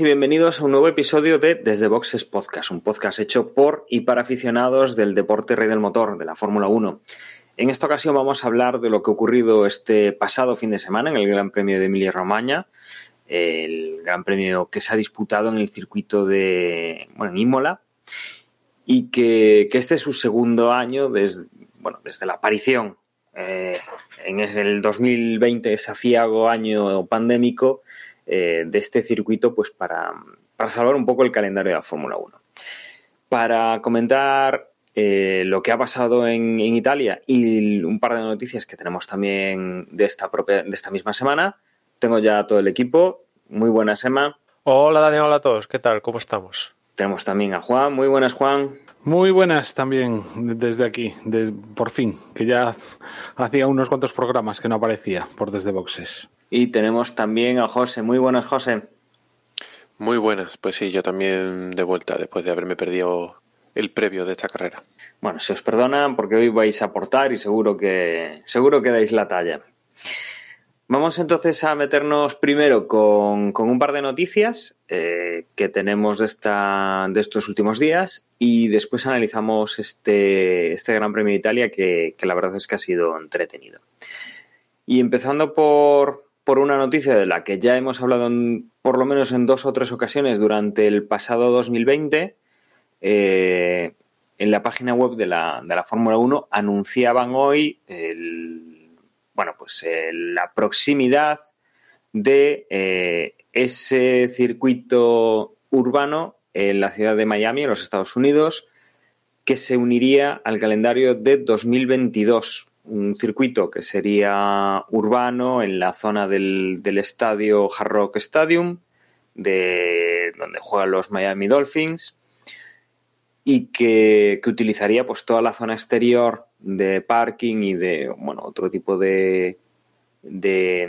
y bienvenidos a un nuevo episodio de Desde Boxes Podcast, un podcast hecho por y para aficionados del deporte rey del motor, de la Fórmula 1. En esta ocasión vamos a hablar de lo que ha ocurrido este pasado fin de semana en el Gran Premio de Emilia-Romagna, el Gran Premio que se ha disputado en el circuito de bueno, en Imola y que, que este es su segundo año desde, bueno, desde la aparición eh, en el 2020, ese aciago año pandémico, eh, de este circuito pues para, para, salvar un poco el calendario de la Fórmula 1. Para comentar eh, lo que ha pasado en, en, Italia y un par de noticias que tenemos también de esta, propia, de esta misma semana, tengo ya todo el equipo. Muy buenas, Emma. Hola, Daniel, hola a todos. ¿Qué tal? ¿Cómo estamos? Tenemos también a Juan. Muy buenas, Juan. Muy buenas también desde aquí, de, por fin, que ya hacía unos cuantos programas que no aparecía por desde boxes. Y tenemos también a José. Muy buenas, José. Muy buenas, pues sí, yo también de vuelta después de haberme perdido el previo de esta carrera. Bueno, se os perdona porque hoy vais a aportar y seguro que seguro que dais la talla. Vamos entonces a meternos primero con, con un par de noticias eh, que tenemos de, esta, de estos últimos días y después analizamos este, este Gran Premio de Italia que, que la verdad es que ha sido entretenido. Y empezando por, por una noticia de la que ya hemos hablado por lo menos en dos o tres ocasiones durante el pasado 2020, eh, en la página web de la, de la Fórmula 1 anunciaban hoy bueno, pues eh, la proximidad de eh, ese circuito urbano en la ciudad de Miami, en los Estados Unidos, que se uniría al calendario de 2022 un circuito que sería urbano en la zona del, del estadio Hard Rock Stadium, de donde juegan los Miami Dolphins, y que, que, utilizaría pues toda la zona exterior de parking y de bueno otro tipo de, de,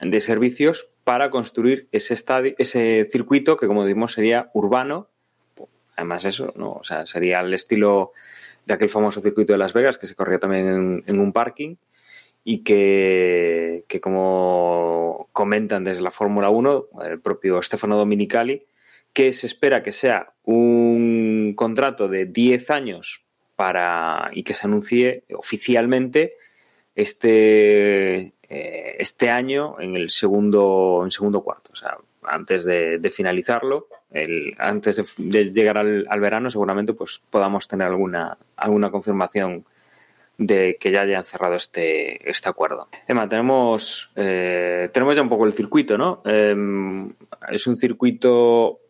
de servicios para construir ese estadio, ese circuito que como decimos sería urbano. Además eso, ¿no? O sea, sería el estilo de aquel famoso circuito de Las Vegas que se corría también en, un parking y que, que, como comentan desde la Fórmula 1, el propio Stefano Dominicali, que se espera que sea un contrato de 10 años para y que se anuncie oficialmente este, eh, este año en el segundo, en segundo cuarto. O sea, antes de, finalizarlo, el, antes de, llegar al, verano, seguramente pues podamos tener alguna, alguna confirmación de que ya hayan cerrado este, este acuerdo. Emma, tenemos, eh, tenemos ya un poco el circuito, ¿no? Eh, es un circuito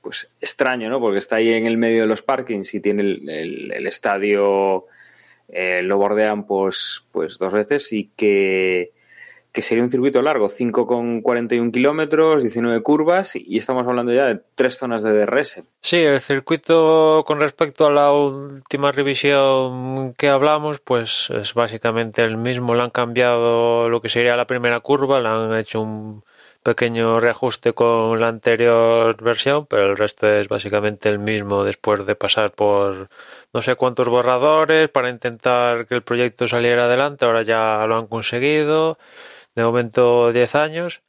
pues extraño, ¿no? Porque está ahí en el medio de los parkings y tiene el, el estadio, eh, lo bordean pues, pues dos veces y que, que sería un circuito largo, 5,41 kilómetros, 19 curvas y estamos hablando ya de tres zonas de DRS. Sí, el circuito con respecto a la última revisión que hablamos, pues es básicamente el mismo, le han cambiado lo que sería la primera curva, le han hecho un pequeño reajuste con la anterior versión, pero el resto es básicamente el mismo después de pasar por no sé cuántos borradores para intentar que el proyecto saliera adelante. Ahora ya lo han conseguido. De momento 10 años.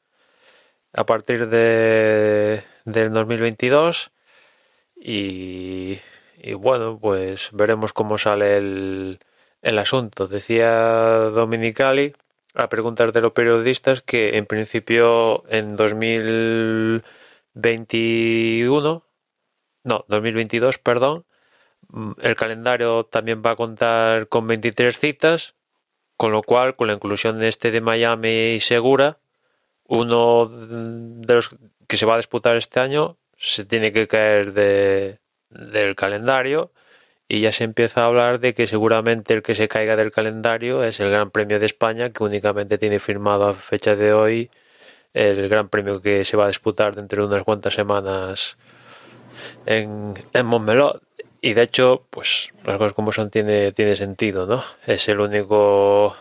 A partir de del 2022 y, y bueno, pues veremos cómo sale el, el asunto. Decía Dominicali a preguntas de los periodistas que en principio en 2021, no, 2022, perdón, el calendario también va a contar con 23 citas, con lo cual, con la inclusión de este de Miami y Segura, uno de los que se va a disputar este año se tiene que caer de, del calendario y ya se empieza a hablar de que seguramente el que se caiga del calendario es el Gran Premio de España, que únicamente tiene firmado a fecha de hoy el Gran Premio que se va a disputar dentro de unas cuantas semanas en, en Montmeló. y de hecho, pues las cosas como son tiene, tiene sentido, ¿no? Es el único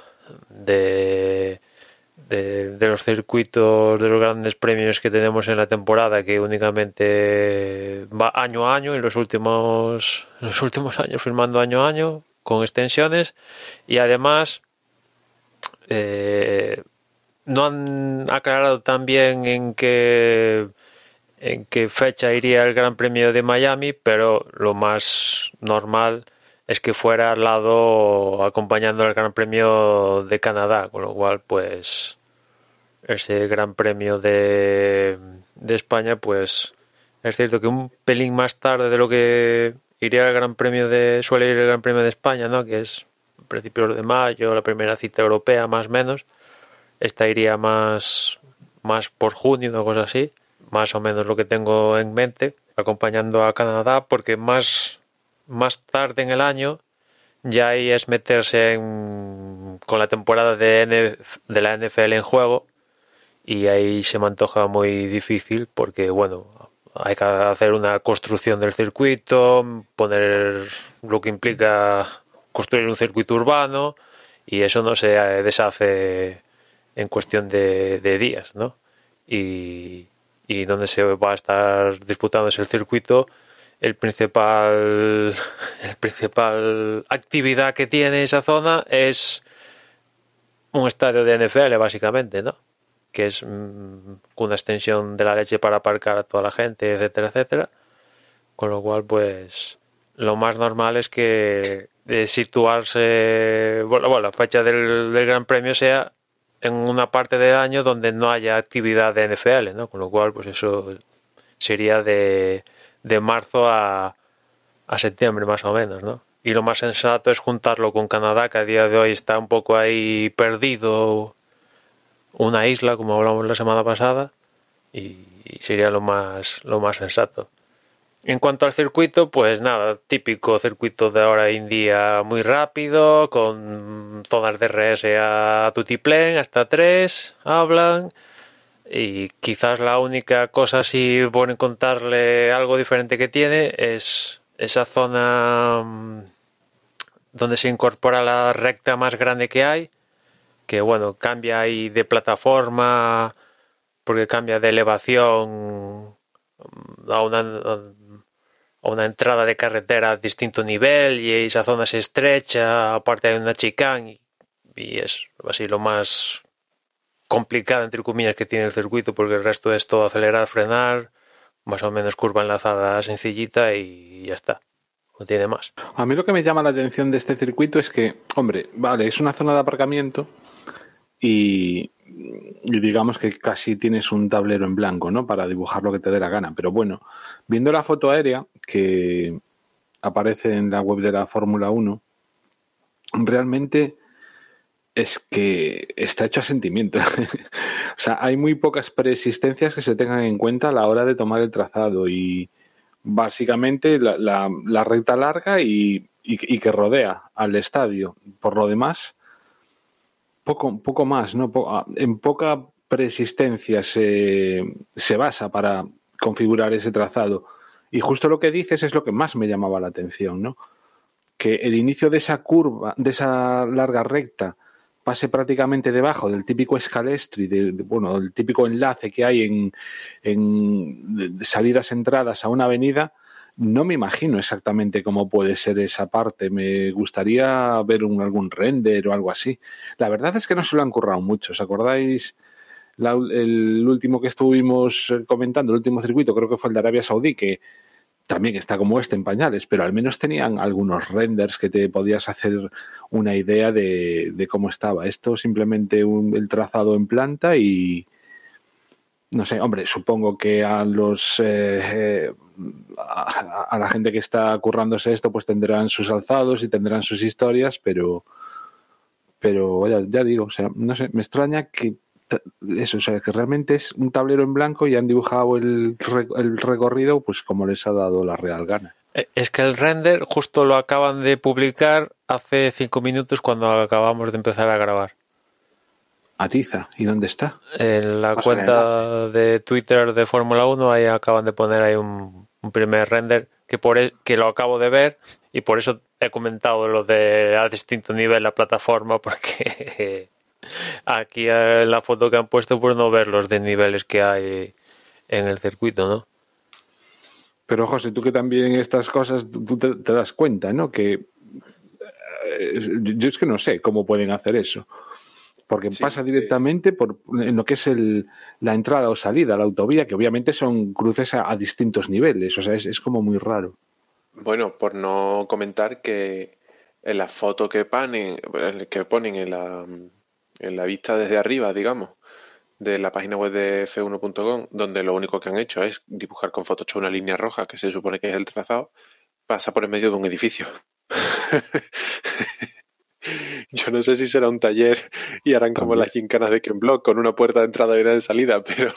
de, de, los circuitos de los grandes premios que tenemos en la temporada que únicamente va año a año en los últimos, los últimos años, firmando año a año con extensiones. Y además eh, no han aclarado también en qué en qué fecha iría el Gran Premio de Miami, pero lo más normal es que fuera al lado acompañando al Gran Premio de Canadá, con lo cual pues ese Gran Premio de, de España pues es cierto que un pelín más tarde de lo que iría el Gran Premio de suele ir el Gran Premio de España, ¿no? Que es principios de mayo, la primera cita europea más o menos. Esta iría más más por junio, una cosa así más o menos lo que tengo en mente, acompañando a Canadá, porque más, más tarde en el año ya ahí es meterse en, con la temporada de, la NFL en juego y ahí se me antoja muy difícil porque, bueno, hay que hacer una construcción del circuito, poner lo que implica construir un circuito urbano y eso no se deshace en cuestión de, de días, ¿no? Y, y donde se va a estar disputando el circuito, el principal, el principal actividad que tiene esa zona es un estadio de NFL, básicamente, ¿no? Que es mm, una extensión de la leche para aparcar a toda la gente, etcétera, etcétera. Con lo cual, pues, lo más normal es que de situarse, bueno, bueno la fecha del, del Gran Premio sea en una parte del año donde no haya actividad de NFL, ¿no? Con lo cual, pues eso sería de, de marzo a, a septiembre más o menos, ¿no? Y lo más sensato es juntarlo con Canadá, que a día de hoy está un poco ahí perdido, una isla, como hablamos la semana pasada, y, sería lo más, lo más sensato. En cuanto al circuito, pues nada, típico circuito de ahora en día muy rápido, con zonas de RS a tutiplén, hasta tres, hablan. Y quizás la única cosa, si por contarle algo diferente que tiene, es esa zona mm, donde se incorpora la recta más grande que hay, que bueno, cambia ahí de plataforma, porque cambia de elevación mm, a una una entrada de carretera a distinto nivel y esa zona se estrecha, aparte hay una chicane y, es así lo más complicado entre comillas que tiene el circuito porque el resto es todo acelerar, frenar, más o menos curva enlazada sencillita y ya está. No tiene más. A mí lo que me llama la atención de este circuito es que, hombre, vale, es una zona de aparcamiento y, y digamos que casi tienes un tablero en blanco, ¿no? Para dibujar lo que te dé la gana. Pero bueno, viendo la foto aérea que aparece en la web de la Fórmula 1, realmente es que está hecho a sentimiento. o sea, hay muy pocas preexistencias que se tengan en cuenta a la hora de tomar el trazado y básicamente la, recta larga y, que rodea al estadio. Por lo demás, poco, poco más, ¿no? En poca preexistencia se, se basa para configurar ese trazado. Y justo lo que dices es lo que más me llamaba la atención, ¿no? Que el inicio de esa curva, de esa larga recta, pase prácticamente debajo del típico escalestri, de, bueno, del típico enlace que hay en, en salidas entradas a una avenida, no me imagino exactamente cómo puede ser esa parte. Me gustaría ver un, algún render o algo así. La verdad es que no se lo han currado mucho. ¿Os acordáis? El último que estuvimos comentando, el último circuito, creo que fue el de Arabia Saudí, que también está como este en pañales, pero al menos tenían algunos renders que te podías hacer una idea de, cómo estaba. Esto simplemente un, el trazado en planta y no sé, hombre, supongo que a los eh, eh, a, la gente que está currándose esto, pues tendrán sus alzados y tendrán sus historias, pero pero ya, ya digo, o sea, no sé, me extraña que eso, o sea, que realmente es un tablero en blanco y han dibujado el, el recorrido pues como les ha dado la real gana. Es que el render justo lo acaban de publicar hace cinco minutos cuando acabamos de empezar a grabar. Atiza, ¿y dónde está? En la cuenta de Twitter de Fórmula 1, ahí acaban de poner ahí un, un, primer render. que, por, e- que lo acabo de ver y por eso he comentado lo de a distinto nivel la plataforma porque aquí en la foto que han puesto por no ver los desniveles que hay en el circuito, ¿no? Pero José, tú que también estas cosas tú te, te das cuenta, ¿no? Que eh, yo es que no sé cómo pueden hacer eso. Porque Sí, pasa eh. directamente por en lo que es el, la entrada o salida a la autovía, que obviamente son cruces a, a distintos niveles. O sea, es, es como muy raro. Bueno, por no comentar que en la foto que ponen, que ponen en la, en la vista desde arriba, digamos, de la página web de f1.com, donde lo único que han hecho es dibujar con Photoshop una línea roja, que se supone que es el trazado, pasa por en medio de un edificio. Yo no sé si será un taller y harán como También. las gincanas de Ken Block con una puerta de entrada y una de salida, pero,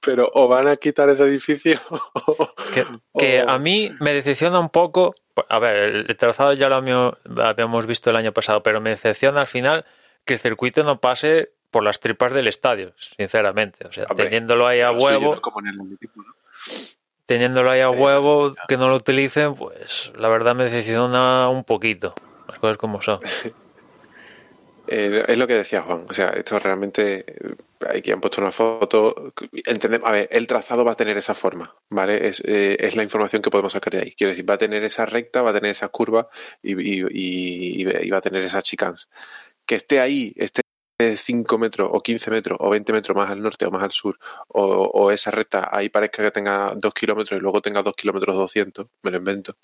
pero o van a quitar ese edificio o- Que, que o- a mí me decepciona un poco. A ver, el trazado ya lo habíamos- habíamos visto el año pasado, pero me decepciona al final que el circuito no pase por las tripas del estadio, sinceramente. O sea, Hombre, teniéndolo ahí a huevo, ¿no? como en el atletismo, ¿no? teniéndolo ahí a Eh, huevo, que no lo utilicen, pues la verdad me decepciona un poquito. Las cosas como son. Eh, es lo que decía Juan. O sea, esto realmente. eh, Aquí han puesto una foto. Entendemos, a ver, el trazado va a tener esa forma, ¿vale? Es, eh, es la información que podemos sacar de ahí. Quiero decir, va a tener esa recta, va a tener esa curva y, y- y- y va a tener esas chicanes. Que esté ahí, esté 5 metros o 15 metros o 20 metros más al norte o más al sur, o, esa recta ahí parezca que tenga 2 kilómetros y luego tenga 2 kilómetros 200, me lo invento,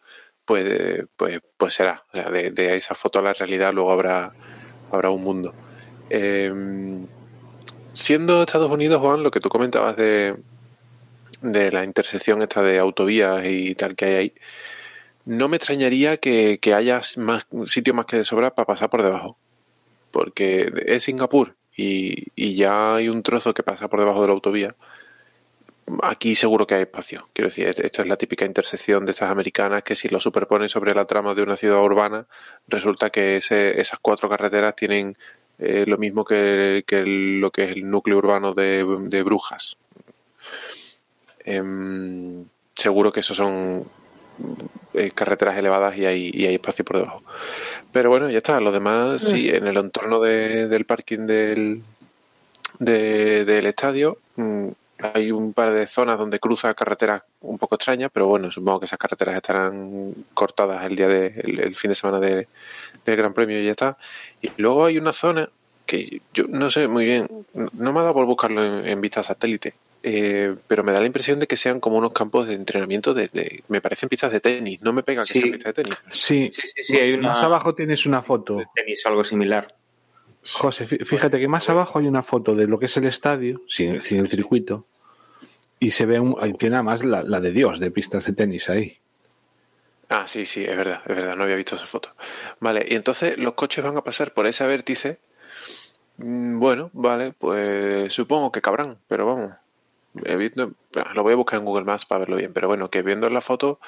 pues, pues, pues será. O sea, de, esa foto a la realidad luego habrá, habrá un mundo. Eh, siendo Estados Unidos, Juan, lo que tú comentabas de, de la intersección esta de autovías y tal que hay ahí, no me extrañaría que, que haya más sitio más que de sobra para pasar por debajo. Porque es Singapur y, y ya hay un trozo que pasa por debajo de la autovía. Aquí seguro que hay espacio. Quiero decir, esta es la típica intersección de estas americanas que si lo superponen sobre la trama de una ciudad urbana, resulta que ese, esas cuatro carreteras tienen eh, lo mismo que, que lo que es el núcleo urbano de, de Brujas. Em, seguro que esos son eh, carreteras elevadas y hay, y hay espacio por debajo. Pero bueno, ya está. Lo demás, sí, en el entorno de- del parking del, de- del estadio mm, hay un par de zonas donde cruza carreteras un poco extrañas, pero bueno, supongo que esas carreteras estarán cortadas el día de, el, el fin de semana de- del Gran Premio y ya está. Y luego hay una zona que yo no sé muy bien, no no me ha dado por buscarlo en, en vista satélite, eh, pero me da la impresión de que sean como unos campos de entrenamiento de, de- me parecen pistas de tenis, no me pega que Sí. sean pistas de tenis. Sí, Sí, sí, sí, hay una más abajo tienes una foto. de tenis o algo similar. José, fí- fíjate que más abajo hay una foto de lo que es el estadio, sin, sin el circuito, y se ve, un, tiene además la, la de Dios de pistas de tenis ahí. Ah, sí, sí, es verdad, es verdad, no había visto esa foto. Vale, y entonces los coches van a pasar por ese vértice. Mm, Bueno, vale, pues supongo que cabrán, pero vamos. Lo voy a buscar en Google Maps para verlo bien, pero bueno, que viendo la foto,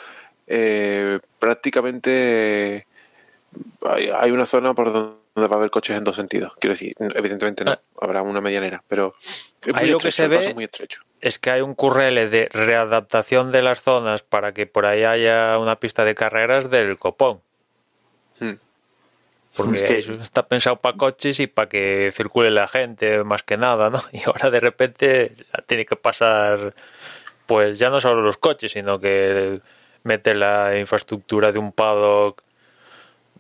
eh, prácticamente hay, hay una zona por donde va a haber coches en dos sentidos. Quiero decir, evidentemente no, Ah. habrá una medianera, pero es Ahí muy lo que estrecho, se ve- es muy estrecho. Es que hay un currele de readaptación de las zonas para que por ahí haya una pista de carreras del copón. Hmm. Porque Es que- eso está pensado para coches y para que circule la gente más que nada, ¿no? Y ahora de repente tiene que pasar, pues ya no solo los coches, sino que mete la infraestructura de un paddock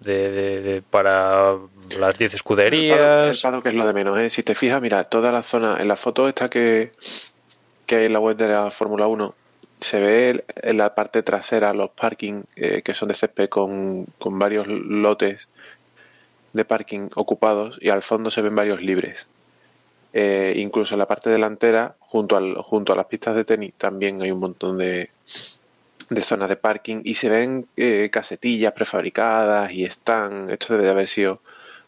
de, de- de- para las 10 El paddock- escuderías. El paddock es lo de menos, ¿eh? Si te fijas, mira, toda la zona, en la foto esta que, que hay en la web de la Fórmula 1, se ve el- en la parte trasera los parking eh, que son de césped con, con varios lotes de parking ocupados y al fondo se ven varios libres. Eh, incluso en la parte delantera, junto, al, junto a las pistas de tenis, también hay un montón de, de zonas de parking y se ven eh, casetillas prefabricadas y están. Esto debe de haber sido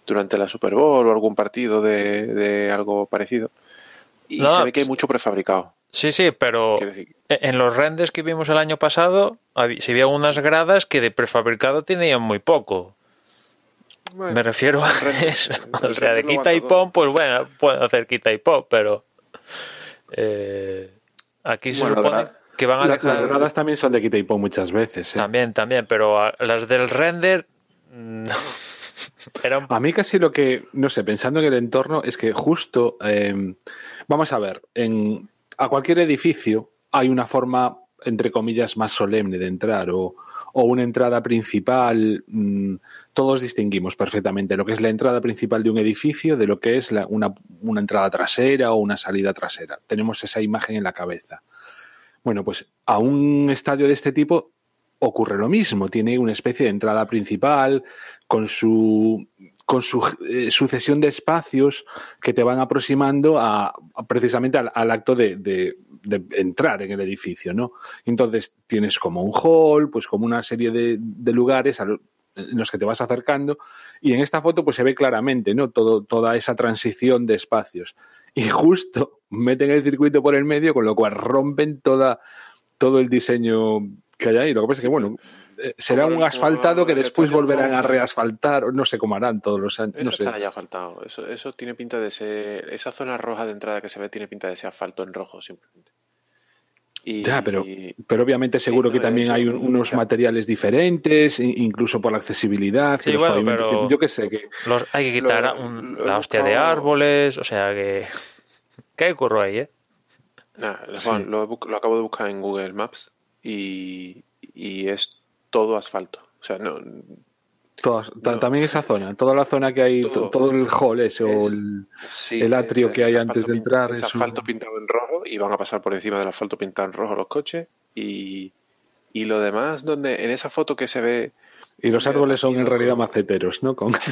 durante la Super Bowl o algún partido de, de algo parecido. Y No, se ve que hay mucho prefabricado. Sí, sí, pero decir, en los renders que vimos el año pasado, se veían unas gradas que de prefabricado tenían muy poco. Bueno, Me refiero a eso. O sea, de quita y pon, pues bueno, pueden hacer quita y pon, pero eh, aquí se Bueno, supone que van a Las, dejar... las gradas también son de quita y pon muchas veces. ¿eh? También, también, pero a- las del render... mm, eran A mí casi lo que, no sé, pensando en el entorno, es que justo, eh, vamos a ver, en, a cualquier edificio hay una forma, entre comillas, más solemne de entrar o, o una entrada principal. mm, todos distinguimos perfectamente lo que es la entrada principal de un edificio de lo que es la- una, una entrada trasera o una salida trasera. Tenemos esa imagen en la cabeza. Bueno, pues a un estadio de este tipo ocurre lo mismo. Tiene una especie de entrada principal con su, con su eh, sucesión de espacios que te van aproximando a, precisamente al, acto de- de entrar en el edificio, ¿no? Entonces tienes como un hall, pues como una serie de, lugares en los que te vas acercando y en esta foto pues se ve claramente, ¿no? Toda esa transición de espacios. Y justo meten el circuito por el medio, con lo cual rompen toda, todo el diseño que hay ahí. Lo que pasa es que, bueno, será Como un asfaltado que después volverán a reasfaltar, o no sé cómo harán todos los años. Eso No sé. estará ya asfaltado. Eso, eso tiene pinta de ser. Esa zona roja de entrada que se ve tiene pinta de ser asfalto en rojo, simplemente. Y, Ya, pero, pero obviamente seguro no, que también hecho, hay un- unos ya. materiales diferentes, incluso por la accesibilidad. que Sí, los bueno, pavimentos- pero- Yo qué sé, que Los, hay que quitar Lo- un- lo he la hostia de árboles, o sea que... ¿Qué ocurrió ahí, eh? Nah, Juan, lo, he bu- lo acabo de buscar en Google Maps y, y es todo asfalto. O sea, no. todas- ta- No. también esa zona, toda la zona que hay, to- Todo. todo, el hall ese o Es- el... sí, El atrio es- que hay es antes de entrar Es un- asfalto pintado en rojo y van a pasar por encima del asfalto pintado en rojo los coches. Y, y lo demás, donde en esa foto que se ve. Y los árboles son en realidad maceteros, ¿no? Con...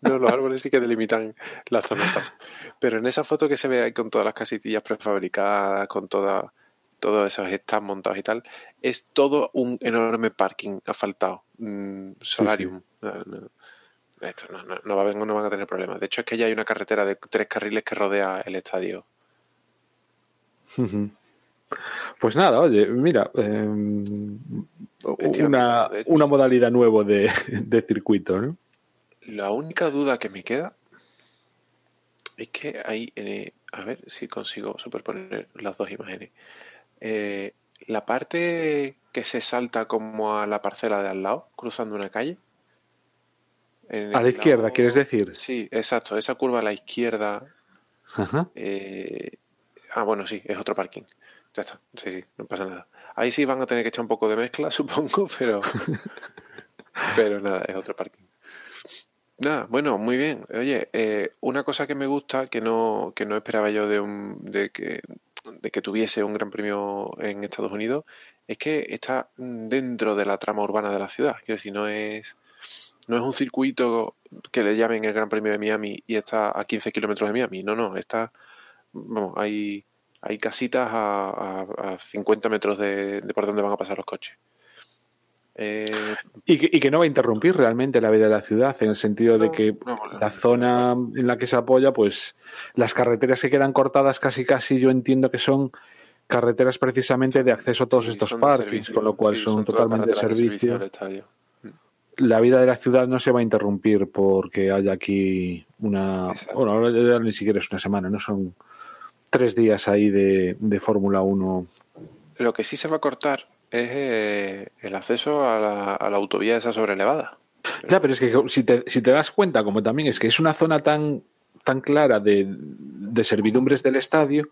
No, los árboles sí que delimitan la zona de paso. Pero en esa foto que se ve ahí con todas las casitillas prefabricadas, con toda, todos esos stands montados y tal, es todo un enorme parking asfaltado. mm, solarium. No, no, esto no, no, no va no van a tener problemas. De hecho, es que ya hay una carretera de tres carriles que rodea el estadio. Pues nada, oye, mira, eh, Estilo una, una modalidad nueva de, de circuito, ¿no? La única duda que me queda es que hay, eh, a ver si consigo superponer las dos imágenes. Eh, la parte que se salta como a la parcela de al lado, cruzando una calle. en A la izquierda, lado- ¿quieres decir? Sí, exacto. Esa curva a la izquierda. Ajá. eh, ah, bueno, sí, es otro parking. Ya está. Sí, sí, no pasa nada. Ahí sí van a tener que echar un poco de mezcla, supongo, pero. pero nada, es otro parking. Nada, bueno, muy bien. Oye, eh, una cosa que me gusta, que no, que no esperaba yo de un, de que, de que tuviese un gran premio en Estados Unidos, es que está dentro de la trama urbana de la ciudad. Quiero decir, no es, no es un circuito que le llamen el Gran Premio de Miami y está a 15 kilómetros de Miami. No, no, está, vamos, hay, hay casitas a, a, a 50 metros de, de por donde van a pasar los coches. Eh, Y que, y que no va a interrumpir realmente la vida de la ciudad, en el sentido de que no, no, la zona en la que se apoya, pues las carreteras que quedan cortadas casi casi yo entiendo que son carreteras precisamente de acceso a todos sí, estos son servicio, con lo cual sí, son, todas totalmente de servicio. estadio. La vida de la ciudad no se va a interrumpir porque haya aquí una... Exacto. Bueno, ahora ya ni siquiera es una semana, ¿no? Son tres días ahí de, de Fórmula 1. Lo que sí se va a cortar es eh, el acceso a la, a la autovía esa sobrelevada. Ya, pero es que si te, si te das cuenta, como también es que es una zona tan, tan clara de, de servidumbres del estadio,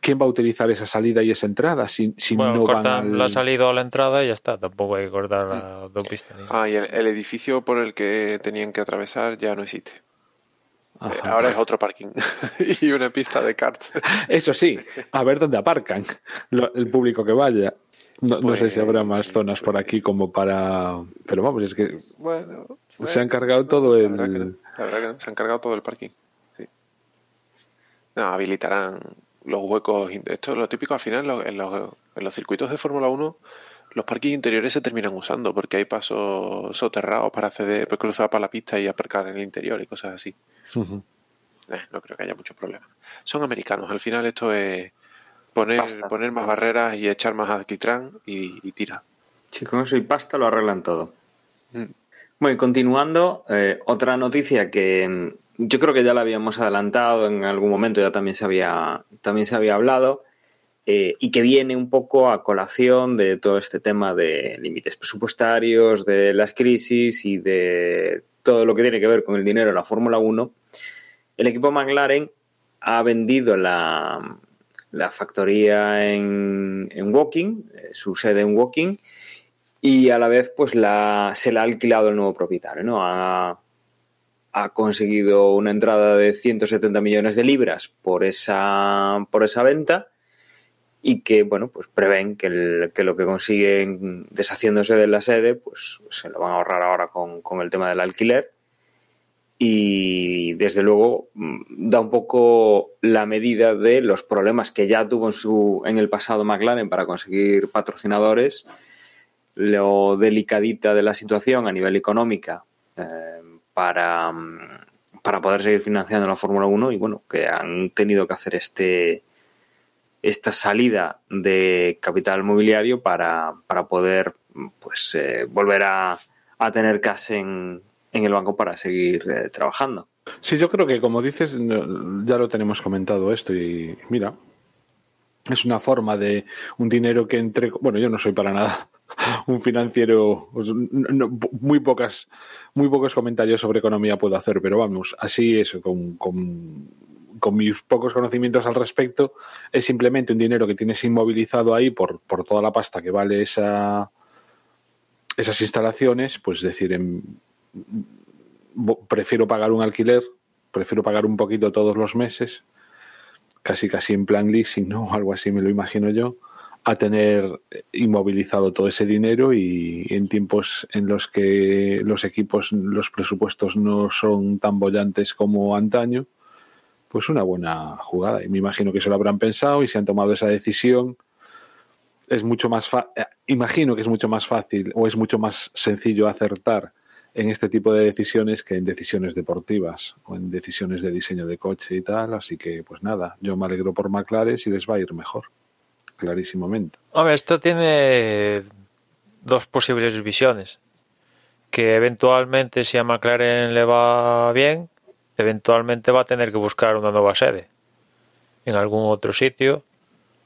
¿quién va a utilizar esa salida y esa entrada si, si Bueno, no van cortan al- la salida o la entrada y ya está. Tampoco hay que cortar la autopista. ni nada. Ah, y el, el edificio por el que tenían que atravesar ya no existe. Eh, Ajá. Ahora es otro parking y una pista de karts. Eso sí, a ver dónde aparcan lo- el público que vaya. No, no sé si habrá más Pues- zonas por aquí como para... Pero vamos, es que Bueno, se han cargado todo la el... verdad que no, la verdad que no, se han cargado todo el parking. Sí. No, habilitarán los huecos. Esto es lo típico al final en los, en los, circuitos de Fórmula 1. Los parkings interiores se terminan usando porque hay pasos soterrados para acceder, para cruzar para la pista y aparcar en el interior y cosas así. Eh, no creo que haya muchos problemas. Son americanos. Al final esto es poner, poner más barreras y echar más alquitrán y, y tira. Si con eso y pasta lo arreglan todo. Mm. Bueno, y continuando, eh, otra noticia que mm, yo creo que ya la habíamos adelantado en algún momento, ya también se había, también se había hablado, eh, y que viene un poco a colación de todo este tema de límites presupuestarios, de las crisis y de todo lo que tiene que ver con el dinero en la Fórmula 1, el equipo McLaren ha vendido la, la factoría en, en Woking, eh, su sede en Woking, y a la vez pues la, se la ha alquilado el nuevo propietario. ¿no? Ha, ha conseguido una entrada de 170 millones de libras por esa, por esa venta y que bueno pues prevén que, el, que, lo que consiguen deshaciéndose de la sede pues se lo van a ahorrar ahora con, con el tema del alquiler y desde luego mm, da un poco la medida de los problemas que ya tuvo en, su, en el pasado McLaren para conseguir patrocinadores, lo delicadita de la situación a nivel económica eh, para, mm, para poder seguir financiando la Fórmula 1 y bueno, que han tenido que hacer este esta salida de capital mobiliario para, para poder pues eh, volver a, a tener cash en, en el banco para seguir eh, trabajando. Sí, yo creo que como dices, ya lo tenemos comentado esto y mira, es una forma de un dinero que entre, bueno, yo no soy para nada un financiero, pues, muy pocas, muy pocos comentarios sobre economía puedo hacer, pero vamos, así eso, con, con, mis pocos conocimientos al respecto, es simplemente un dinero que tienes inmovilizado ahí por, por toda la pasta que vale esa, esas instalaciones, pues decir, en, prefiero pagar un alquiler, prefiero pagar un poquito todos los meses, casi casi en plan leasing, ¿no? Algo así me lo imagino yo, a tener inmovilizado todo ese dinero y en tiempos en los que los equipos, los presupuestos no son tan bollantes como antaño, pues una buena jugada. Y me imagino que se lo habrán pensado y se han tomado esa decisión. Es mucho más imagino que es mucho más fácil o es mucho más sencillo acertar en este tipo de decisiones que en decisiones deportivas o en decisiones de diseño de coche y tal. Así que, pues nada, yo me alegro por McLaren si les va a ir mejor, clarísimamente. Hombre, esto tiene dos posibles visiones. Que eventualmente, si a McLaren le va bien, eventualmente va a tener que buscar una nueva sede en algún otro sitio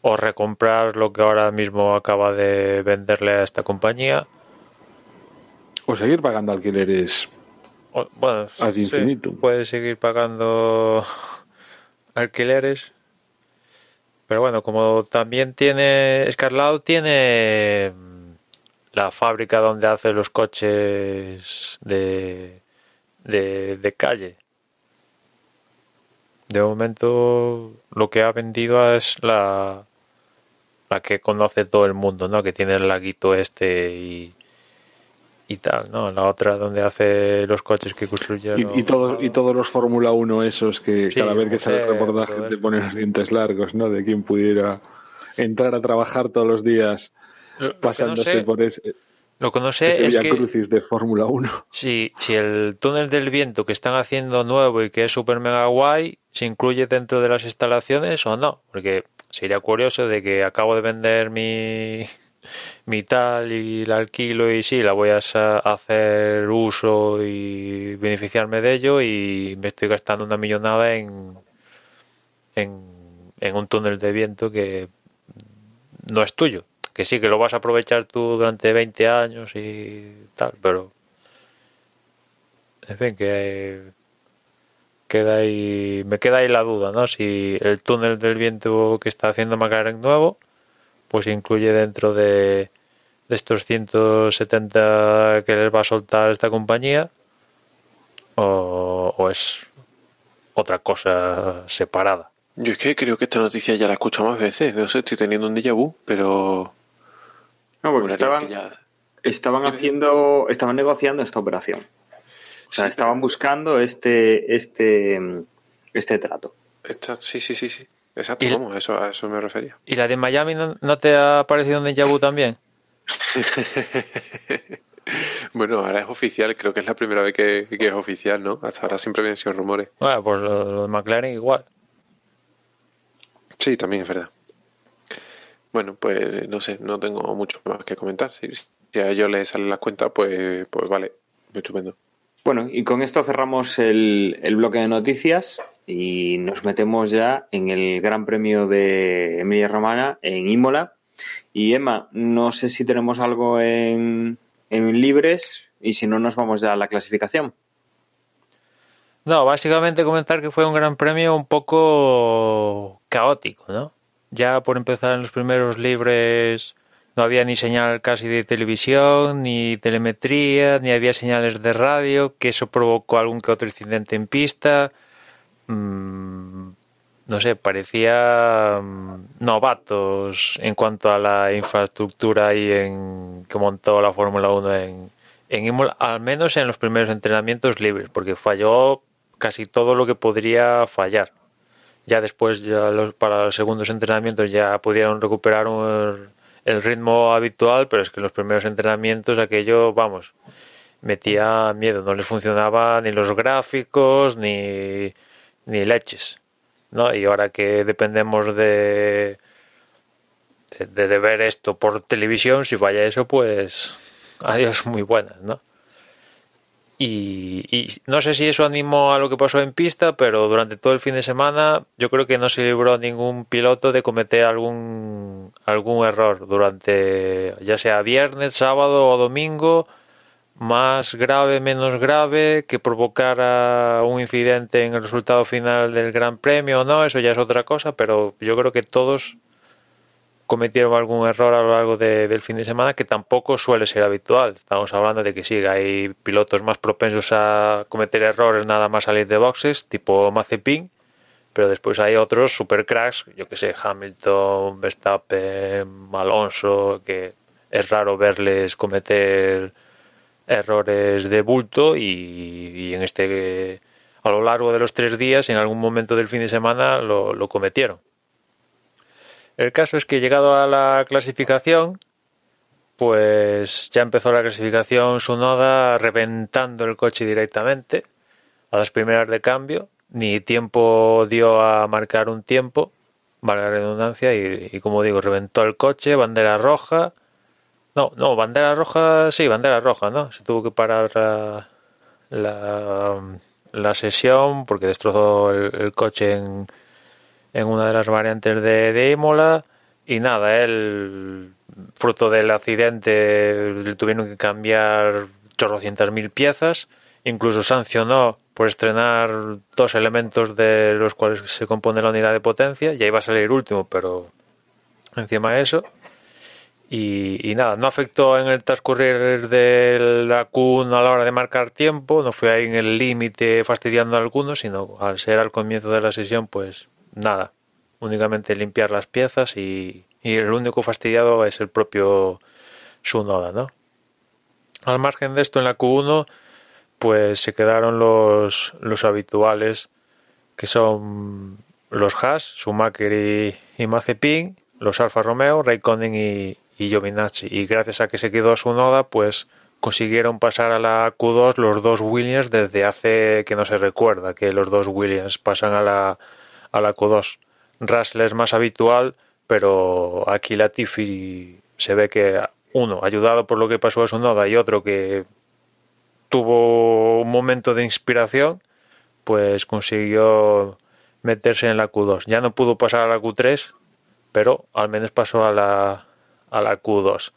o recomprar lo que ahora mismo acaba de venderle a esta compañía o seguir pagando alquileres o, bueno, ad. Sí, puede seguir pagando alquileres. Pero bueno, como también tiene Scarlett tiene la fábrica donde hace los coches de, de, de calle. De momento lo que ha vendido es la, la que conoce todo el mundo, ¿no? Que tiene el laguito este y, y tal, ¿no? La otra donde hace los coches que construye. Y, y, todo, y todos los Fórmula 1 esos que sí, cada vez que sale el reportaje te ponen los dientes largos, ¿no? De quien pudiera entrar a trabajar todos los días pasándose no sé, por ese... Lo que no sé es que crucis de Fórmula 1. Si, si el túnel del viento que están haciendo nuevo y que es super mega guay se incluye dentro de las instalaciones o no, porque sería curioso de que acabo de vender mi mi tal y la alquilo y sí, la voy a hacer uso y beneficiarme de ello y me estoy gastando una millonada en, en, un túnel de viento que no es tuyo. Que sí, que lo vas a aprovechar tú durante 20 años y tal, pero en fin, que queda ahí, me queda ahí la duda, ¿no? Si el túnel del viento que está haciendo McLaren nuevo pues incluye dentro de, de estos 170 que les va a soltar esta compañía o, o, es otra cosa separada. Yo es que creo que esta noticia ya la he escuchado más veces, no sé, estoy teniendo un déjà vu, pero... No, porque estaban, ya... estaban haciendo, estaban negociando esta operación. O sea, sí, estaban pero... buscando este, este, este trato. Esta, sí, sí, sí, sí. Exacto, y, vamos, eso, a eso me refería. ¿Y la de Miami no, no te ha parecido un déjà vu también? bueno, ahora es oficial, creo que es la primera vez que, que, es oficial, ¿no? Hasta ahora siempre habían sido rumores. Bueno, pues lo, lo de McLaren igual. Sí, también es verdad. Bueno, pues no sé, no tengo mucho más que comentar. Si, si a ellos les salen las cuentas, pues, pues vale, estupendo. Bueno, y con esto cerramos el, bloque de noticias y nos metemos ya en el Gran Premio de Emilia Romana en Imola. Y Emma, no sé si tenemos algo en, en libres y si no nos vamos ya a la clasificación. No, básicamente comentar que fue un gran premio un poco caótico, ¿no? Ya por empezar en los primeros libres no había ni señal casi de televisión, ni telemetría, ni había señales de radio, que eso provocó algún que otro incidente en pista. Mm, no sé, parecía mm, novatos en cuanto a la infraestructura ahí en, que montó la Fórmula 1 en, en Imola, al menos en los primeros entrenamientos libres, porque falló casi todo lo que podría fallar. Ya después, ya para los segundos entrenamientos, ya pudieron recuperar un, el ritmo habitual, pero es que en los primeros entrenamientos aquello, vamos, metía miedo, no les funcionaba ni los gráficos ni, ni leches. ¿no? Y ahora que dependemos de, de, de ver esto por televisión, si falla eso, pues adiós muy buenas, ¿no? Y, y, no sé si eso animó a lo que pasó en pista, pero durante todo el fin de semana yo creo que no se libró ningún piloto de cometer algún, algún error durante ya sea viernes, sábado o domingo, más grave, menos grave, que provocara un incidente en el resultado final del Gran Premio o no, eso ya es otra cosa, pero yo creo que todos cometieron algún error a lo largo de, del fin de semana que tampoco suele ser habitual. Estamos hablando de que sí, hay pilotos más propensos a cometer errores nada más salir de boxes, tipo Mazepin, pero después hay otros super cracks, yo que sé, Hamilton, Verstappen, Alonso, que es raro verles cometer errores de bulto y, en este a lo largo de los tres días, en algún momento del fin de semana, lo cometieron. El caso es que llegado a la clasificación, pues ya empezó la clasificación Sunoda reventando el coche directamente a las primeras de cambio. Ni tiempo dio a marcar un tiempo, vale la redundancia, y, y como digo, reventó el coche, bandera roja. No, no, bandera roja, sí, bandera roja, ¿no? Se tuvo que parar la, la, la sesión porque destrozó el, el coche en, en una de las variantes de, de Imola. Y nada, él fruto del accidente le tuvieron que cambiar chorrocientas mil piezas, incluso sancionó por estrenar dos elementos de los cuales se compone la unidad de potencia, ya iba a salir último, pero encima de eso. Y, y, nada, no afectó en el transcurrir de la Q1 a la hora de marcar tiempo, no fue ahí en el límite fastidiando a algunos, sino al ser al comienzo de la sesión, pues nada, únicamente limpiar las piezas y, y, el único fastidiado es el propio Sunoda, ¿no? Al margen de esto, en la Q1, pues se quedaron los, los habituales, que son los Haas, Schumacher y, y Mazepin, los Alfa Romeo, Raikkonen y, y Giovinazzi. Y gracias a que se quedó Sunoda, pues consiguieron pasar a la Q2 los dos Williams desde hace que no se recuerda que los dos Williams pasan a la a la Q2. Russell es más habitual, pero aquí Latifi se ve que uno, ayudado por lo que pasó a su noda, y otro que tuvo un momento de inspiración, pues consiguió meterse en la Q2. Ya no pudo pasar a la Q3, pero al menos pasó a la, a la Q2.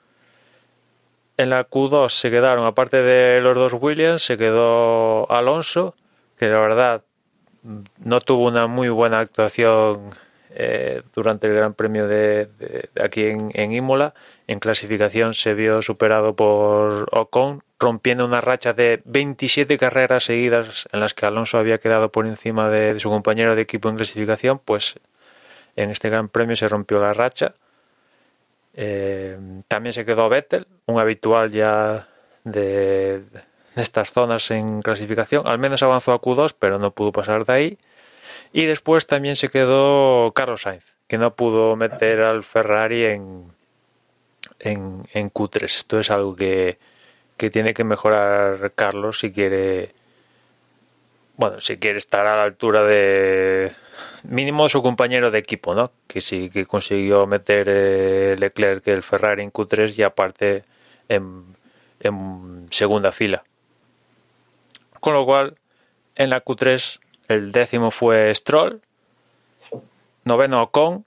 En la Q2 se quedaron, aparte de los dos Williams, se quedó Alonso, que la verdad no tuvo una muy buena actuación eh, durante el Gran Premio de, aquí en, Imola. En clasificación se vio superado por Ocon, rompiendo una racha de 27 carreras seguidas en las que Alonso había quedado por encima de, de su compañero de equipo en clasificación. Pues en este Gran Premio se rompió la racha. Eh, también se quedó Vettel, un habitual ya de, estas zonas en clasificación. Al menos avanzó a Q2, pero no pudo pasar de ahí. Y después también se quedó Carlos Sainz, que no pudo meter al Ferrari en, en, en Q3. Esto es algo que, que tiene que mejorar Carlos si quiere bueno, si quiere estar a la altura de mínimo su compañero de equipo, ¿no? Que sí que consiguió meter eh, Leclerc el Ferrari en Q3 y aparte en, en segunda fila con lo cual en la Q3 el décimo fue Stroll, noveno Ocon,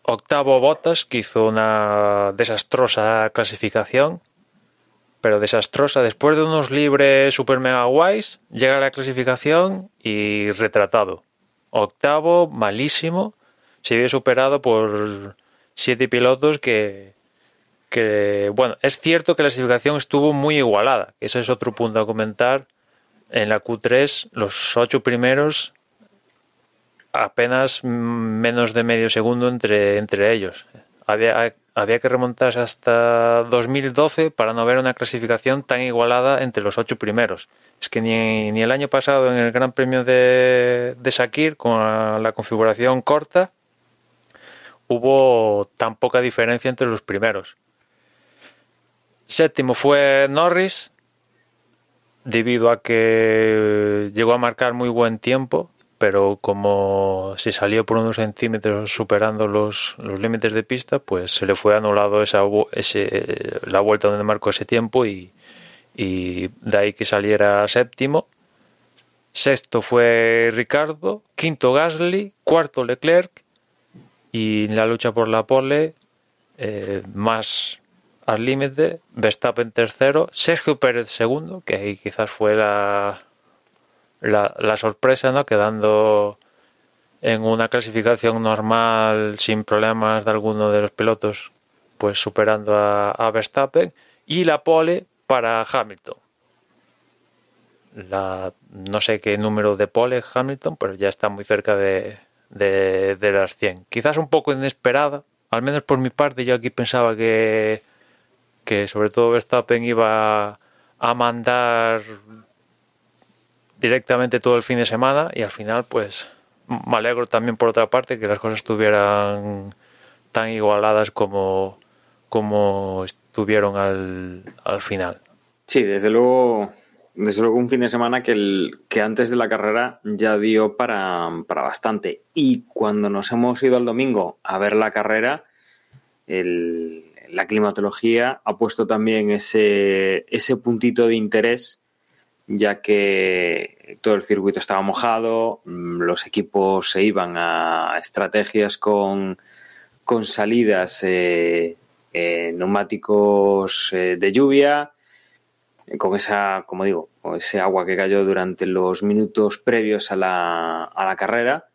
octavo Bottas, que hizo una desastrosa clasificación, pero desastrosa. Después de unos libres super mega guays, llega a la clasificación y retratado. Octavo, malísimo, se vio superado por siete pilotos que, que, bueno, es cierto que la clasificación estuvo muy igualada, ese es otro punto a comentar. En la Q3, los ocho primeros apenas menos de medio segundo entre, entre ellos. Había, había que remontarse hasta 2012 para no ver una clasificación tan igualada entre los ocho primeros. Es que ni, ni el año pasado en el Gran Premio de, de Sakir, con la configuración corta, hubo tan poca diferencia entre los primeros. Séptimo fue Norris, debido a que llegó a marcar muy buen tiempo pero como se salió por unos centímetros superando los, los límites de pista, pues se le fue anulado esa, ese, la vuelta donde marcó ese tiempo y, y de ahí que saliera séptimo. Sexto fue Ricardo, quinto Gasly, cuarto Leclerc y en la lucha por la pole eh, más al límite, Verstappen tercero, Sergio Pérez segundo, que ahí quizás fue la, la, sorpresa, ¿no? Quedando en una clasificación normal sin problemas de alguno de los pilotos, pues superando a, a Verstappen y la pole para Hamilton. La, no sé qué número de pole Hamilton, pero ya está muy cerca de, de, de, las 100. Quizás un poco inesperada, al menos por mi parte, yo aquí pensaba que, que sobre todo Verstappen iba a mandar directamente todo el fin de semana y al final pues me alegro también por otra parte que las cosas estuvieran tan igualadas como, como estuvieron al, al final. Sí, desde luego, desde luego un fin de semana que, el, que antes de la carrera ya dio para, para bastante. Y cuando nos hemos ido el domingo a ver la carrera, el, la climatología ha puesto también ese, ese puntito de interés ya que todo el circuito estaba mojado, mm, los equipos se iban a estrategias con, con salidas eh, eh, neumáticos eh, de lluvia, con esa, como digo, con ese agua que cayó durante los minutos previos a la, a la carrera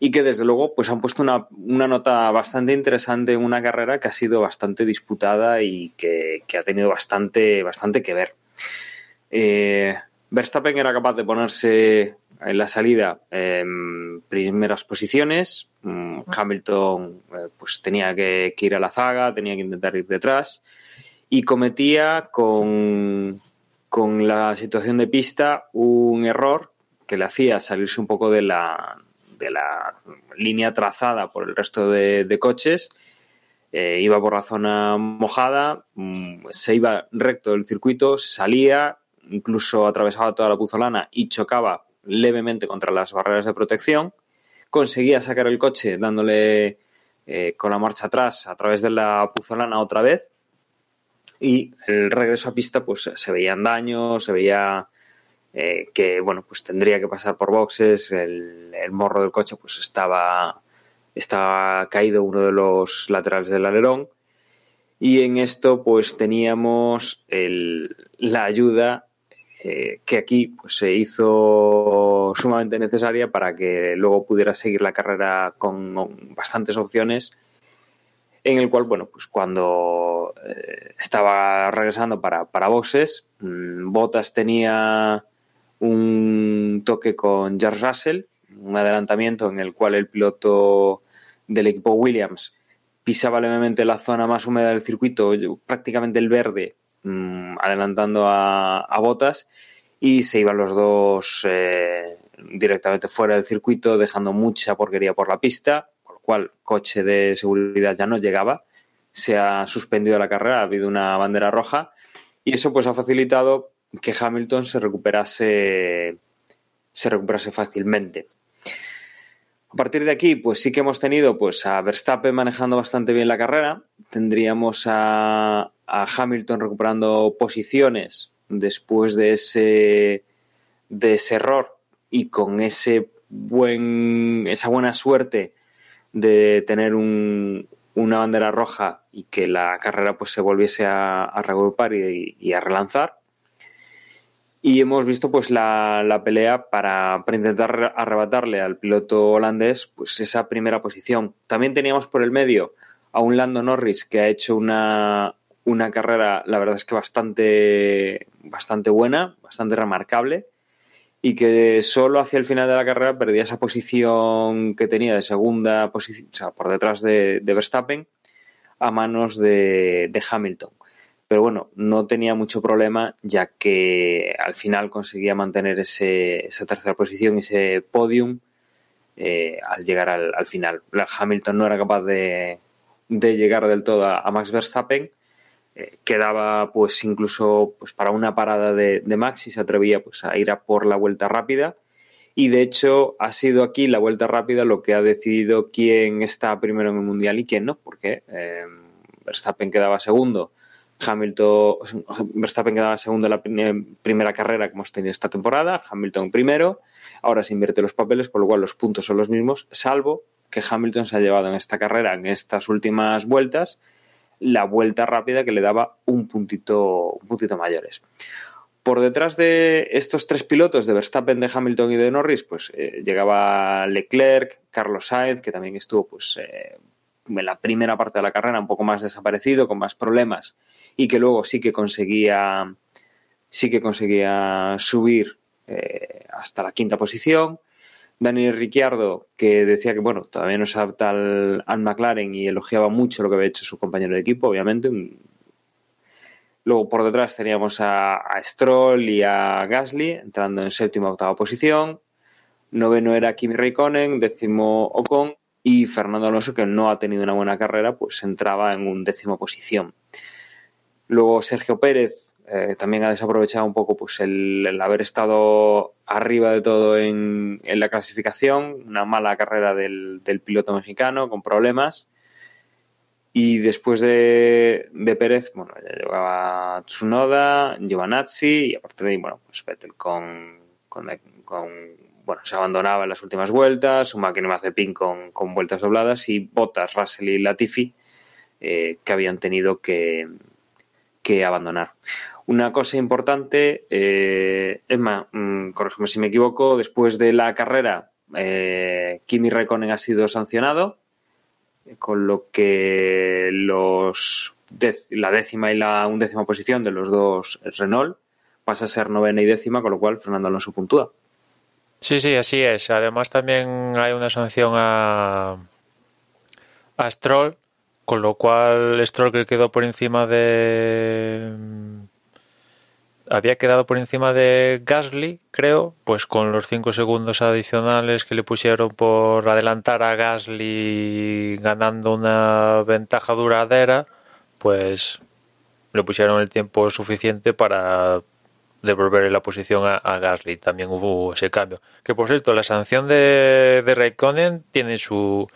y que desde luego pues han puesto una, una, nota bastante interesante en una carrera que ha sido bastante disputada y que, que ha tenido bastante, bastante que ver. Eh, Verstappen era capaz de ponerse en la salida en primeras posiciones. Mm, Hamilton eh, pues tenía que, que, ir a la zaga, tenía que intentar ir detrás y cometía con, con la situación de pista un error que le hacía salirse un poco de la, de la línea trazada por el resto de, coches. Eh, iba por la zona mojada, mm, se iba recto del circuito, salía, incluso atravesaba toda la puzolana y chocaba levemente contra las barreras de protección. Conseguía sacar el coche dándole eh, con la marcha atrás a través de la puzolana otra vez. Y el regreso a pista, pues se veían daños, se veía eh, que, bueno, pues tendría que pasar por boxes. El, morro del coche, pues estaba, estaba caído uno de los laterales del alerón. Y en esto, pues teníamos el, la ayuda eh, que aquí pues, se hizo sumamente necesaria para que luego pudiera seguir la carrera con, bastantes opciones en el cual, bueno, pues cuando eh, estaba regresando para, para boxes, mmm, Bottas tenía un toque con George Russell, un adelantamiento en el cual el piloto del equipo Williams pisaba levemente la zona más húmeda del circuito, prácticamente el verde, mmm, adelantando a, a, Botas y se iban los dos eh, directamente fuera del circuito, dejando mucha porquería por la pista, con lo cual coche de seguridad ya no llegaba, se ha suspendido la carrera, ha habido una bandera roja y eso pues ha facilitado que Hamilton se recuperase se recuperase fácilmente. A partir de aquí, pues sí que hemos tenido pues a Verstappen manejando bastante bien la carrera. Tendríamos a, Hamilton recuperando posiciones después de ese de ese error y con ese buen, esa buena suerte de tener un, una bandera roja y que la carrera pues se volviese a, a y, a relanzar. Y hemos visto pues la, la pelea para, para, intentar arrebatarle al piloto holandés pues esa primera posición. También teníamos por el medio a un Lando Norris que ha hecho una, una carrera, la verdad es que bastante, bastante buena, bastante remarcable y que solo hacia el final de la carrera perdía esa posición que tenía de segunda posición, o sea, por detrás de, de Verstappen, a manos de, de, Hamilton. Pero bueno, no tenía mucho problema, ya que al final conseguía mantener ese, esa tercera posición, ese podium, eh, al llegar al, al, final. Hamilton no era capaz de, llegar del todo a, Max Verstappen, eh, quedaba pues incluso pues para una parada de, de Max y se atrevía pues a ir a por la vuelta rápida y de hecho ha sido aquí la vuelta rápida lo que ha decidido quién está primero en el mundial y quién no porque eh, Verstappen quedaba segundo Hamilton Verstappen quedaba segundo en la primera carrera que hemos tenido esta temporada Hamilton primero ahora se invierte los papeles por lo cual los puntos son los mismos salvo que Hamilton se ha llevado en esta carrera en estas últimas vueltas la vuelta rápida que le daba un puntito, un puntito mayores. Por detrás de estos tres pilotos, de Verstappen, de Hamilton y de Norris, pues eh, llegaba Leclerc, Carlos Sainz, que también estuvo pues, eh, la primera parte de la carrera un poco más desaparecido, con más problemas, y que luego sí que conseguía, sí que conseguía subir eh, hasta la quinta posición. Daniel Ricciardo, que decía que bueno, todavía no se adapta al, al, McLaren y elogiaba mucho lo que había hecho su compañero de equipo, obviamente. Luego por detrás teníamos a, Stroll y a Gasly entrando en séptima octava posición. Noveno era Kimi Raikkonen, décimo Ocon y Fernando Alonso, que no ha tenido una buena carrera, pues entraba en un décimo posición. Luego Sergio Pérez eh, también ha desaprovechado un poco pues, el, haber estado arriba de todo en, en, la clasificación, una mala carrera del, del, piloto mexicano con problemas. Y después de, de Pérez, bueno, ya llevaba Tsunoda, Giovanazzi y aparte de ahí, bueno, pues Vettel con, con, bueno, se abandonaba en las últimas vueltas, un máquina Mazepin con, con vueltas dobladas y Bottas, Russell y Latifi eh, que habían tenido que, que abandonar. Una cosa importante, eh, Emma, mmm, si me equivoco, después de la carrera, eh, Kimi Raikkonen ha sido sancionado, con lo que los la décima y la undécima posición de los dos Renault pasa a ser novena y décima, con lo cual Fernando Alonso puntúa. Sí, sí, así es. Además también hay una sanción a, a Stroll, con lo cual Stroll que quedó por encima de había quedado por encima de Gasly, creo, pues con los cinco segundos adicionales que le pusieron por adelantar a Gasly ganando una ventaja duradera, pues le pusieron el tiempo suficiente para devolver la posición a, Gasly. También hubo ese cambio. Que por cierto, la sanción de, de Raikkonen tiene su,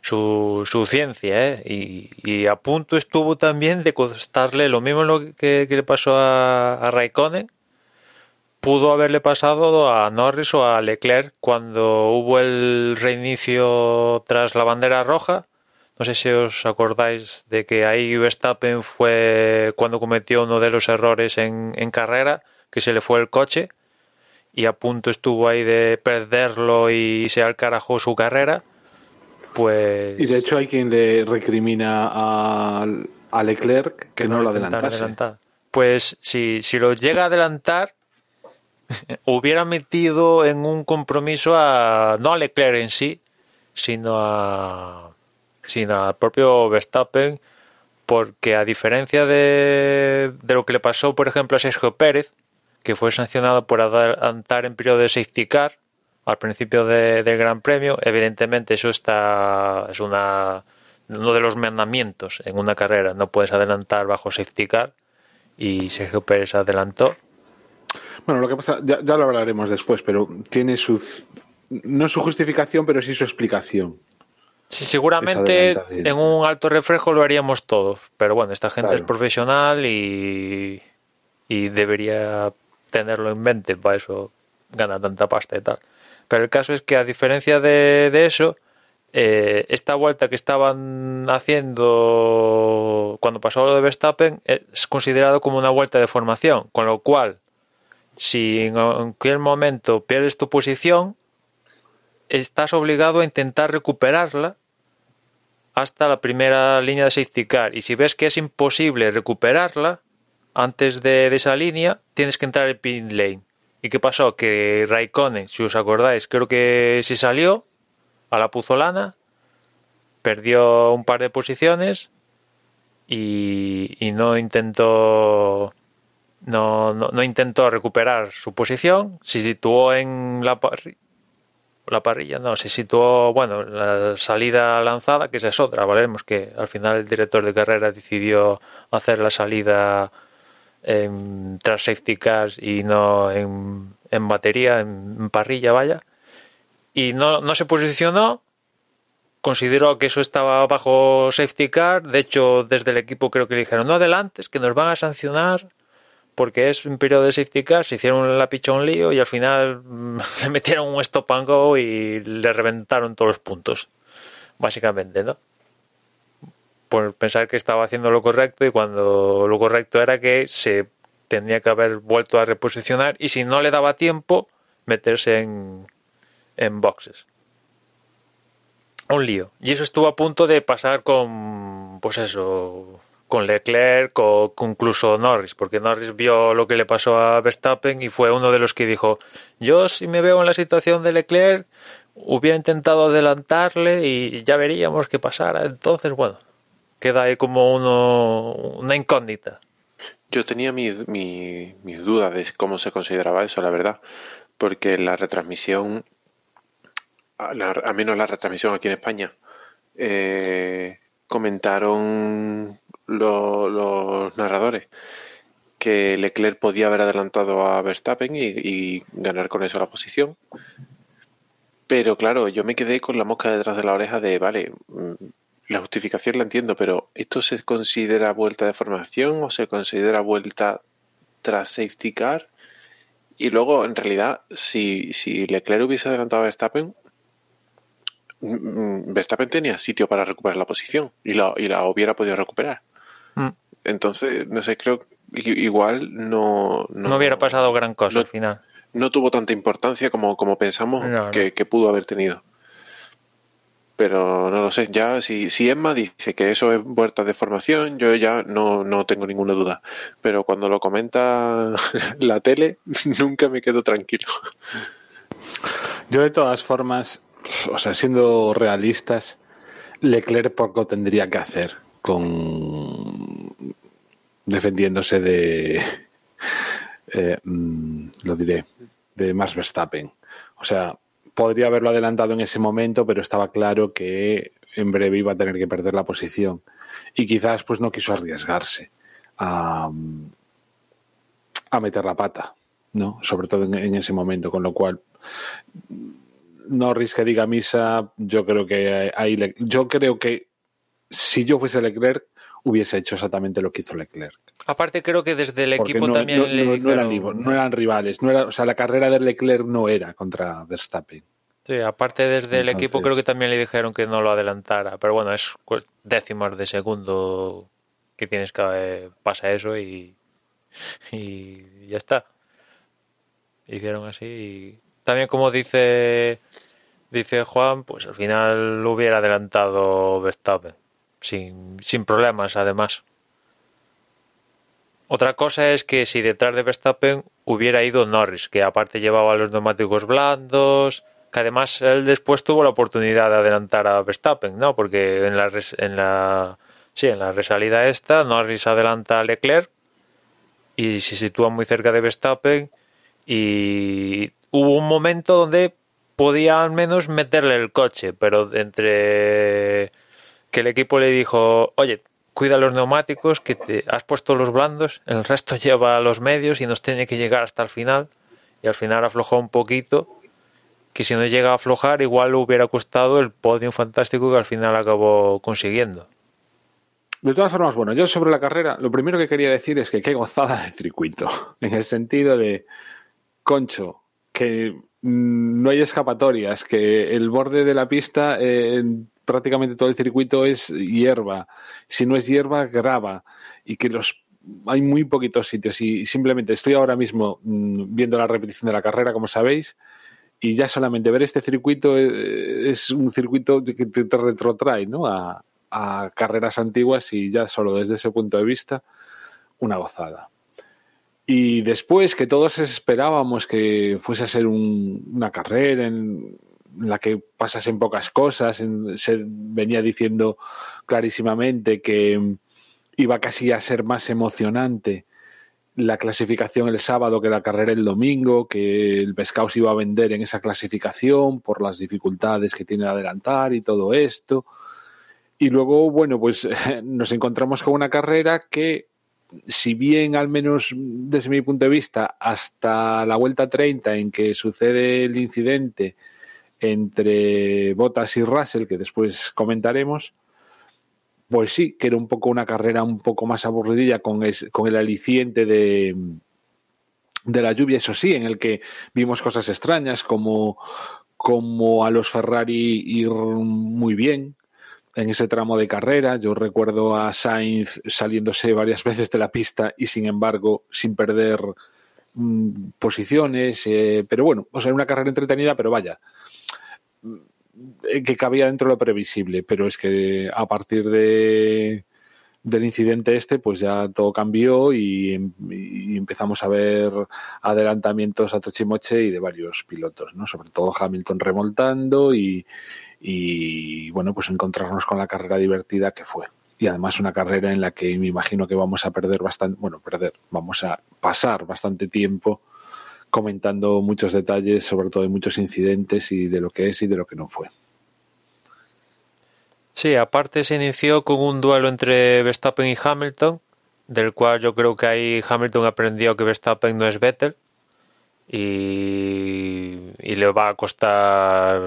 su, su ciencia, ¿eh? Y, a punto estuvo también de costarle lo mismo lo que, que le pasó a, a, Raikkonen. Pudo haberle pasado a Norris o a Leclerc cuando hubo el reinicio tras la bandera roja. No sé si os acordáis de que ahí Verstappen fue cuando cometió uno de los errores en, en carrera que se le fue el coche y a punto estuvo ahí de perderlo y se alcarajó su carrera, pues... Y de hecho hay quien le recrimina a, a Leclerc que, que no, no lo adelantase. Pues si, si lo llega a adelantar, hubiera metido en un compromiso a no a Leclerc en sí, sino a sino al propio Verstappen, porque a diferencia de, de lo que le pasó, por ejemplo, a Sergio Pérez, que fue sancionado por adelantar en periodo de safety car al principio de, del Gran Premio. Evidentemente, eso está es una uno de los mandamientos en una carrera. No puedes adelantar bajo safety car y Sergio Pérez adelantó. Bueno, lo que pasa, ya, ya lo hablaremos después, pero tiene su no su justificación, pero sí su explicación. Sí, seguramente en un alto reflejo lo haríamos todos, pero bueno, esta gente claro. es profesional y, y debería tenerlo en mente para eso gana tanta pasta y tal. Pero el caso es que a diferencia de, de eso, eh, esta vuelta que estaban haciendo cuando pasó lo de Verstappen es considerado como una vuelta de formación, con lo cual si en cualquier momento pierdes tu posición, estás obligado a intentar recuperarla hasta la primera línea de safety car. Y si ves que es imposible recuperarla antes de, esa línea, tienes que entrar en pit lane. ¿Y qué pasó? Que Raikkonen, si os acordáis, creo que se salió a la puzolana, perdió un par de posiciones y, no intentó no, no, intentó recuperar su posición, se situó en la, la parrilla, no, se situó, bueno, la salida lanzada, que esa es otra, valemos que al final el director de carrera decidió hacer la salida en, tras safety cars y no en, batería, en, en, parrilla, vaya, y no, no se posicionó, consideró que eso estaba bajo safety car, de hecho desde el equipo creo que le dijeron, no adelantes, que nos van a sancionar porque es un periodo de safety car, se hicieron la picha un lío y al final le metieron un stop and go y le reventaron todos los puntos, básicamente, ¿no? Por pensar que estaba haciendo lo correcto y cuando lo correcto era que se tendría que haber vuelto a reposicionar y si no le daba tiempo, meterse en, en boxes. Un lío. Y eso estuvo a punto de pasar con, pues eso, con Leclerc, con, con, incluso Norris, porque Norris vio lo que le pasó a Verstappen y fue uno de los que dijo, yo si me veo en la situación de Leclerc, hubiera intentado adelantarle y ya veríamos qué pasara. Entonces, bueno, queda ahí como uno, una incógnita. Yo tenía mi, mi, mis dudas de cómo se consideraba eso, la verdad, porque la retransmisión, al menos la retransmisión aquí en España, eh, comentaron lo, los narradores que Leclerc podía haber adelantado a Verstappen y, ganar con eso la posición. Pero claro, yo me quedé con la mosca detrás de la oreja de, vale, la justificación la entiendo, pero ¿esto se considera vuelta de formación o se considera vuelta tras safety car? Y luego, en realidad, si, si Leclerc hubiese adelantado a Verstappen, mm, Verstappen tenía sitio para recuperar la posición y la, y la hubiera podido recuperar. Mm. Entonces, no sé, creo que igual no, no, no hubiera pasado gran cosa no, al final. No tuvo tanta importancia como, como pensamos No, que, que pudo haber tenido. Pero no lo sé, ya si, si Emma dice que eso es vuelta de formación, yo ya no, no tengo ninguna duda. Pero cuando lo comenta la tele, nunca me quedo tranquilo. Yo de todas formas, o sea, siendo realistas, Leclerc poco tendría que hacer con defendiéndose de eh, mm, lo diré de Max Verstappen. O sea, podría haberlo adelantado en ese momento, pero estaba claro que en breve iba a tener que perder la posición y quizás pues no quiso arriesgarse a, meter la pata, ¿no? Sobre todo en, en ese momento, con lo cual Norris que diga misa, yo creo que ahí le, yo creo que si yo fuese Leclerc hubiese hecho exactamente lo que hizo Leclerc. Aparte creo que desde el Porque equipo no, también no, le no, no eran, dijeron- no eran rivales, no era, o sea, la carrera de Leclerc no era contra Verstappen. Sí, aparte desde el equipo creo que también le dijeron que no lo adelantara, pero bueno, es décimas de segundo que tienes que eh, pasa eso y, y ya está. Hicieron así y también como dice dice Juan, pues al final lo hubiera adelantado Verstappen sin, sin problemas además. Otra cosa es que si detrás de Verstappen hubiera ido Norris, que aparte llevaba los neumáticos blandos, que además él después tuvo la oportunidad de adelantar a Verstappen, ¿no? Porque en la res- en la sí, en la resalida esta Norris adelanta a Leclerc y se sitúa muy cerca de Verstappen y hubo un momento donde podía al menos meterle el coche, pero entre que el equipo le dijo, oye, cuida los neumáticos, que te has puesto los blandos, el resto lleva los medios y nos tiene que llegar hasta el final. Y al final aflojó un poquito, que si no llega a aflojar, igual le hubiera costado el podium fantástico que al final acabó consiguiendo. De todas formas, bueno, yo sobre la carrera, lo primero que quería decir es que qué gozada de circuito. En el sentido de, concho, que mm, no hay escapatorias, que el borde de la pista, eh, prácticamente todo el circuito es hierba. Si no es hierba, grava. Y que los hay muy poquitos sitios. Y simplemente estoy ahora mismo mm, viendo la repetición de la carrera, como sabéis, y ya solamente ver este circuito eh, es un circuito que te, retrotrae ¿no? a, carreras antiguas y ya solo desde ese punto de vista, una gozada. Y después que todos esperábamos que fuese a ser una carrera en, la que pasasen pocas cosas, se venía diciendo clarísimamente que iba casi a ser más emocionante la clasificación el sábado que la carrera el domingo, que el pescado se iba a vender en esa clasificación por las dificultades que tiene de adelantar y todo esto. Y luego, bueno, pues nos encontramos con una carrera que si bien al menos desde mi punto de vista hasta la vuelta 30 en que sucede el incidente entre Bottas y Russell, que después comentaremos, pues sí, que era un poco una carrera un poco más aburridilla con, con el aliciente de, de la lluvia, eso sí, en el que vimos cosas extrañas como, como a los Ferrari ir muy bien, en ese tramo de carrera. Yo recuerdo a Sainz saliéndose varias veces de la pista y sin embargo sin perder mm, posiciones. Eh, pero bueno, o sea, una carrera entretenida, pero vaya, que cabía dentro de lo previsible. Pero es que a partir de del incidente este, pues ya todo cambió y, empezamos a ver adelantamientos a Tochimoche y de varios pilotos, ¿no? Sobre todo Hamilton remontando y, y bueno, pues encontrarnos con la carrera divertida que fue. Y además una carrera en la que me imagino que vamos a perder bastante, bueno, perder, vamos a pasar bastante tiempo comentando muchos detalles, sobre todo de muchos incidentes y de lo que es y de lo que no fue. Sí, aparte se inició con un duelo entre Verstappen y Hamilton, del cual yo creo que ahí Hamilton aprendió que Verstappen no es Vettel y, y le va a costar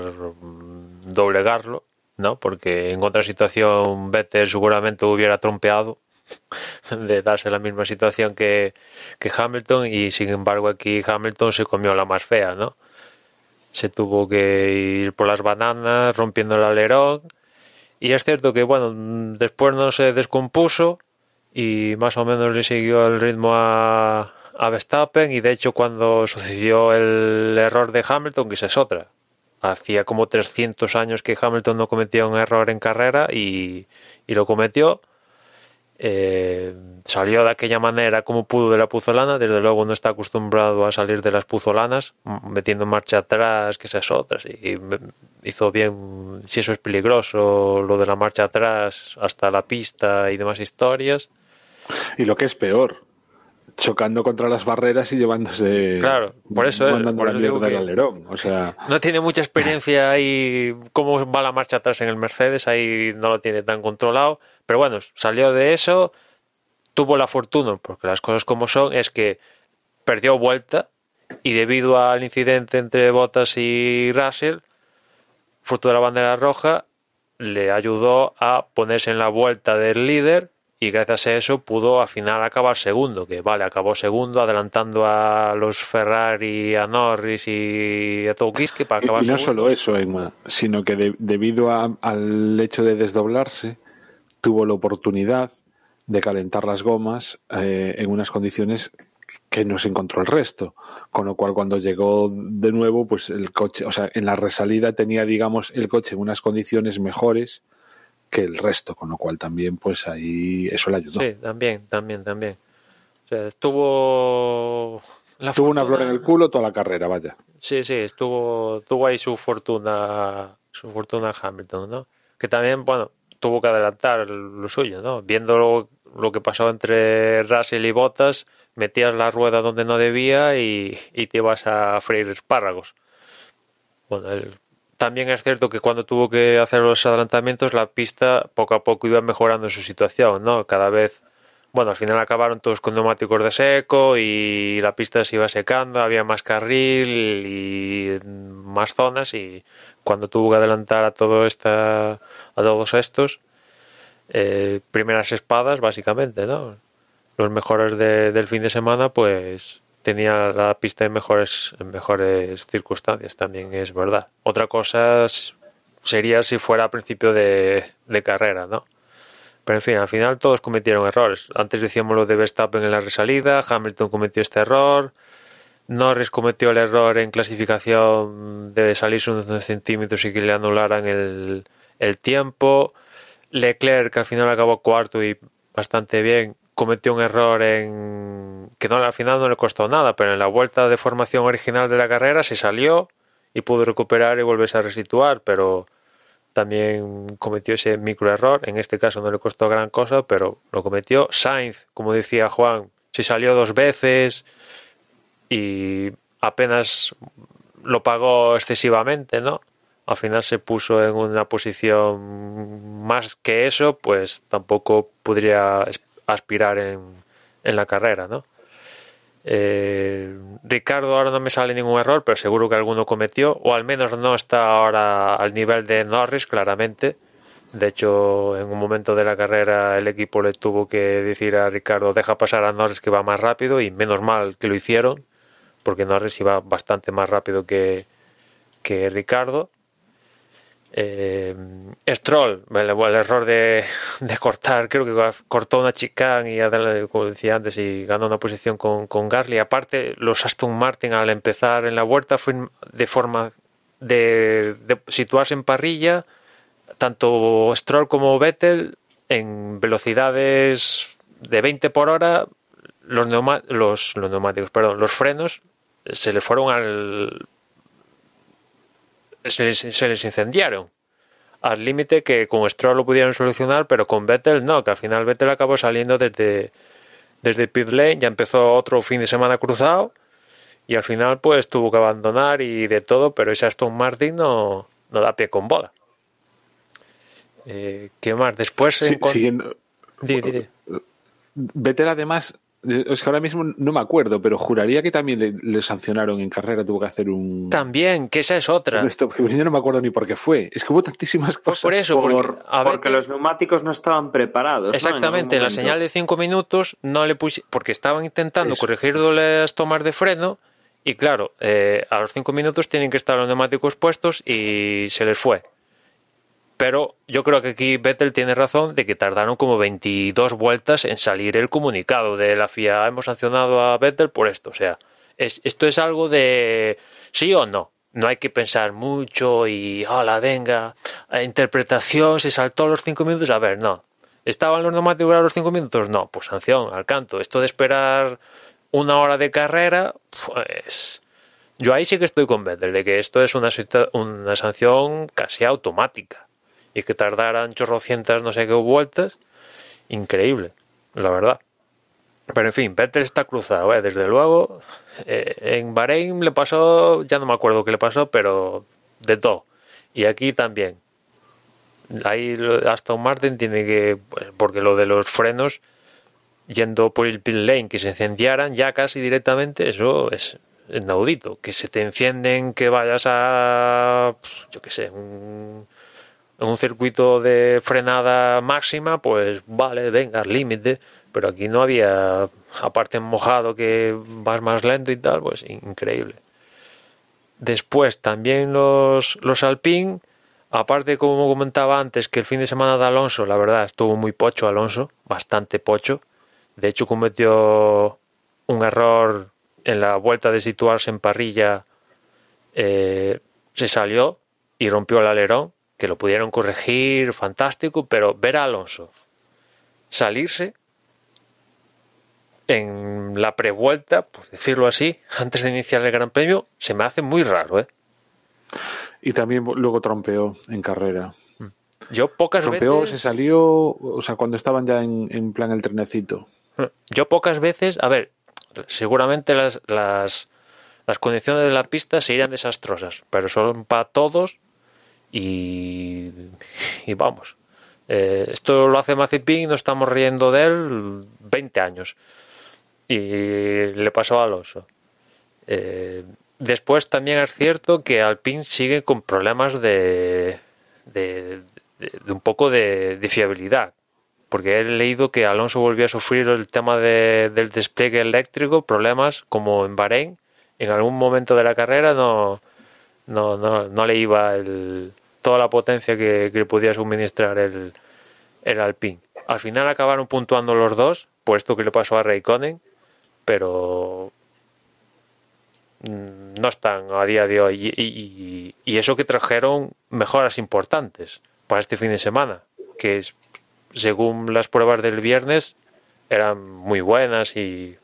doblegarlo, ¿no? Porque en otra situación Vettel seguramente hubiera trompeado de darse la misma situación que, que Hamilton y sin embargo aquí Hamilton se comió la más fea, ¿no? Se tuvo que ir por las bananas rompiendo el alerón y es cierto que bueno, después no se descompuso y más o menos le siguió el ritmo a, a Verstappen y de hecho cuando sucedió el error de Hamilton, que es otra, hacía como 300 años que Hamilton no cometía un error en carrera y, lo cometió. Eh, salió de aquella manera como pudo de la puzolana, desde luego no está acostumbrado a salir de las puzolanas, metiendo marcha atrás, que esas otras, y, hizo bien, si eso es peligroso, lo de la marcha atrás hasta la pista y demás historias. Y lo que es peor, chocando contra las barreras y llevándose. Claro, por eso, por eso digo que alerón. O sea... no tiene mucha experiencia ahí, cómo va la marcha atrás en el Mercedes, ahí no lo tiene tan controlado. Pero bueno, salió de eso, tuvo la fortuna, porque las cosas como son, es que perdió vuelta y debido al incidente entre Bottas y Russell, fruto de la bandera roja, le ayudó a ponerse en la vuelta del líder y gracias a eso pudo al final acabar segundo, que vale, acabó segundo adelantando a los Ferrari, a Norris y a Toukiske para acabar y no solo eso, Emma, sino que debido al hecho de desdoblarse, tuvo la oportunidad de calentar las gomas eh, en unas condiciones que no se encontró el resto. Con lo cual, cuando llegó de nuevo, pues el coche, o sea, en la resalida tenía, digamos, el coche en unas condiciones mejores que el resto, con lo cual también pues ahí eso le ayudó. Sí, también, también, también. O sea, estuvo... La tuvo una flor en el culo toda la carrera, vaya. Sí, sí, estuvo, tuvo ahí su fortuna, su fortuna Hamilton, ¿no? Que también, bueno, tuvo que adelantar lo suyo, ¿no? Viendo lo, lo que pasó entre Russell y Bottas, metías la rueda donde no debía y, y te ibas a freír espárragos. Bueno, el también es cierto que cuando tuvo que hacer los adelantamientos, la pista poco a poco iba mejorando su situación, ¿no? Cada vez, bueno, al final acabaron todos con neumáticos de seco y la pista se iba secando, había más carril y más zonas y cuando tuvo que adelantar a todo esta, todos estos, eh, primeras espadas básicamente, ¿no? Los mejores del fin de semana, pues tenía la pista en mejores, en mejores circunstancias, también es verdad. Otra cosa sería si fuera a principio de, de carrera, ¿no? Pero en fin, al final todos cometieron errores. Antes decíamos lo de Verstappen en la resalida, Hamilton cometió este error, Norris cometió el error en clasificación de salirse unos centímetros y que le anularan el, el tiempo. Leclerc, al final acabó cuarto y bastante bien, cometió un error en que no al final no le costó nada, pero en la vuelta de formación original de la carrera se salió y pudo recuperar y volverse a resituar, pero también cometió ese micro error. En este caso no le costó gran cosa, pero lo cometió. Sainz, como decía Juan, se salió dos veces y apenas lo pagó excesivamente, ¿no? Al final se puso en una posición más que eso, pues tampoco podría aspirar en, en la carrera, ¿no? Eh, Ricardo ahora no me sale ningún error, pero seguro que alguno cometió, o al menos no está ahora al nivel de Norris, claramente. De hecho, en un momento de la carrera el equipo le tuvo que decir a Ricardo deja pasar a Norris que va más rápido y menos mal que lo hicieron, porque Norris iba bastante más rápido que, que Ricardo. Eh, Stroll, el, el error de, cortar, creo que cortó una chicane y como decía antes, y ganó una posición con, con Gasly. Aparte, los Aston Martin al empezar en la vuelta fue de forma de, situarse en parrilla, tanto Stroll como Vettel en velocidades de 20 por hora, los, los neumáticos, perdón, los frenos se le fueron al se les, se les incendiaron al límite que con Stroll lo pudieron solucionar, pero con Vettel no, que al final Vettel acabó saliendo desde, desde pit lane, ya empezó otro fin de semana cruzado y al final pues tuvo que abandonar y de todo, pero ese Aston Martin no, no da pie con bola. Eh, ¿Qué más? Después... Sí, siguiendo... Di, di, di. Vettel además es que ahora mismo no me acuerdo, pero juraría que también le, le, sancionaron en carrera, tuvo que hacer un. También, que esa es otra. Esto, yo no me acuerdo ni por qué fue. Es que hubo tantísimas cosas. Por eso, porque, por, porque los neumáticos no estaban preparados. Exactamente, ¿no? la señal de 5 minutos no le puse. Porque estaban intentando eso. corregir las tomas de freno. Y claro, eh, a los 5 minutos tienen que estar los neumáticos puestos y se les fue. Pero yo creo que aquí Vettel tiene razón de que tardaron como 22 vueltas en salir el comunicado de la FIA. Hemos sancionado a Vettel por esto. O sea, es, esto es algo de sí o no. No hay que pensar mucho y, hola, venga, interpretación, se saltó a los 5 minutos. A ver, no. ¿Estaban los neumáticos a los 5 minutos? No, pues sanción, al canto. Esto de esperar una hora de carrera, pues... Yo ahí sí que estoy con Vettel, de que esto es una, una sanción casi automática y que tardaran chorrocientas no sé qué vueltas, increíble, la verdad. Pero en fin, Vettel está cruzado, ¿eh? desde luego. Eh, en Bahrein le pasó, ya no me acuerdo qué le pasó, pero de todo. Y aquí también. Ahí Aston Martin tiene que, pues, porque lo de los frenos, yendo por el pit lane, que se incendiaran ya casi directamente, eso es inaudito. Que se te encienden, que vayas a, yo qué sé, un, en un circuito de frenada máxima, pues vale, venga, límite, pero aquí no había, aparte mojado que vas más lento y tal, pues increíble. Después también los, los Alpine, aparte como comentaba antes, que el fin de semana de Alonso, la verdad, estuvo muy pocho Alonso, bastante pocho. De hecho cometió un error en la vuelta de situarse en parrilla, eh, se salió y rompió el alerón que lo pudieron corregir, fantástico, pero ver a Alonso salirse en la prevuelta, por decirlo así, antes de iniciar el Gran Premio, se me hace muy raro, ¿eh? Y también luego trompeó en carrera. Yo pocas trompeó, veces. se salió, o sea, cuando estaban ya en, en, plan el trenecito. Yo pocas veces, a ver, seguramente las, las, las condiciones de la pista serían desastrosas, pero son para todos y, y vamos. Eh, esto lo hace Mazepin, no estamos riendo de él 20 años. Y le pasó a Alonso. Eh, después también es cierto que Alpine sigue con problemas de, de, un poco de, fiabilidad. porque he leído que Alonso volvió a sufrir el tema de, del despliegue eléctrico, problemas como en Bahrein. En algún momento de la carrera no, no, no, no le iba el, toda la potencia que, que podía suministrar el, el Alpine. Al final acabaron puntuando los dos, por esto que le pasó a Raikkonen, pero mm, no están a día de hoy. Y, eso que trajeron mejoras importantes para este fin de semana, que según las pruebas del viernes eran muy buenas y,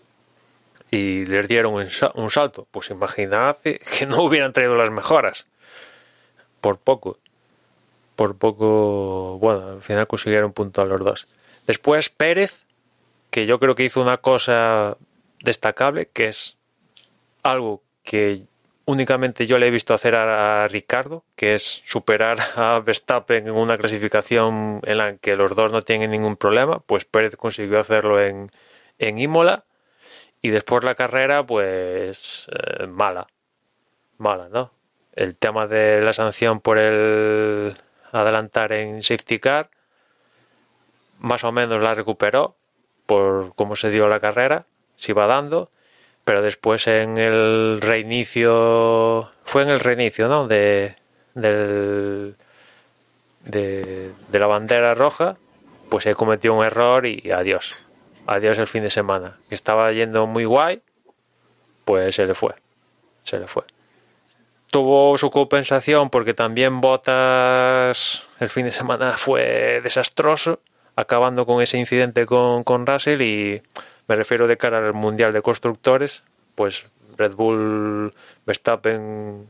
y les dieron un salto. Pues imaginad que no hubieran traído las mejoras. Por poco. Por poco, bueno, al final consiguieron punto a los dos. Después Pérez, que yo creo que hizo una cosa destacable, que es algo que únicamente yo le he visto hacer a Ricardo, que es superar a Verstappen en una clasificación en la que los dos no tienen ningún problema, pues Pérez consiguió hacerlo en, en Imola y después la carrera pues eh, mala, mala, ¿no? El tema de la sanción por el adelantar en safety car más o menos la recuperó por cómo se dio la carrera, se iba dando, pero después en el reinicio, fue en el reinicio, ¿no? De, del, de, de la bandera roja, pues se cometió un error y adiós, adiós el fin de semana, que estaba yendo muy guay, pues se le fue, se le fue. Tuvo su compensación porque también Botas el fin de semana fue desastroso acabando con ese incidente con, con Russell y me refiero de cara al Mundial de Constructores, pues Red Bull, Verstappen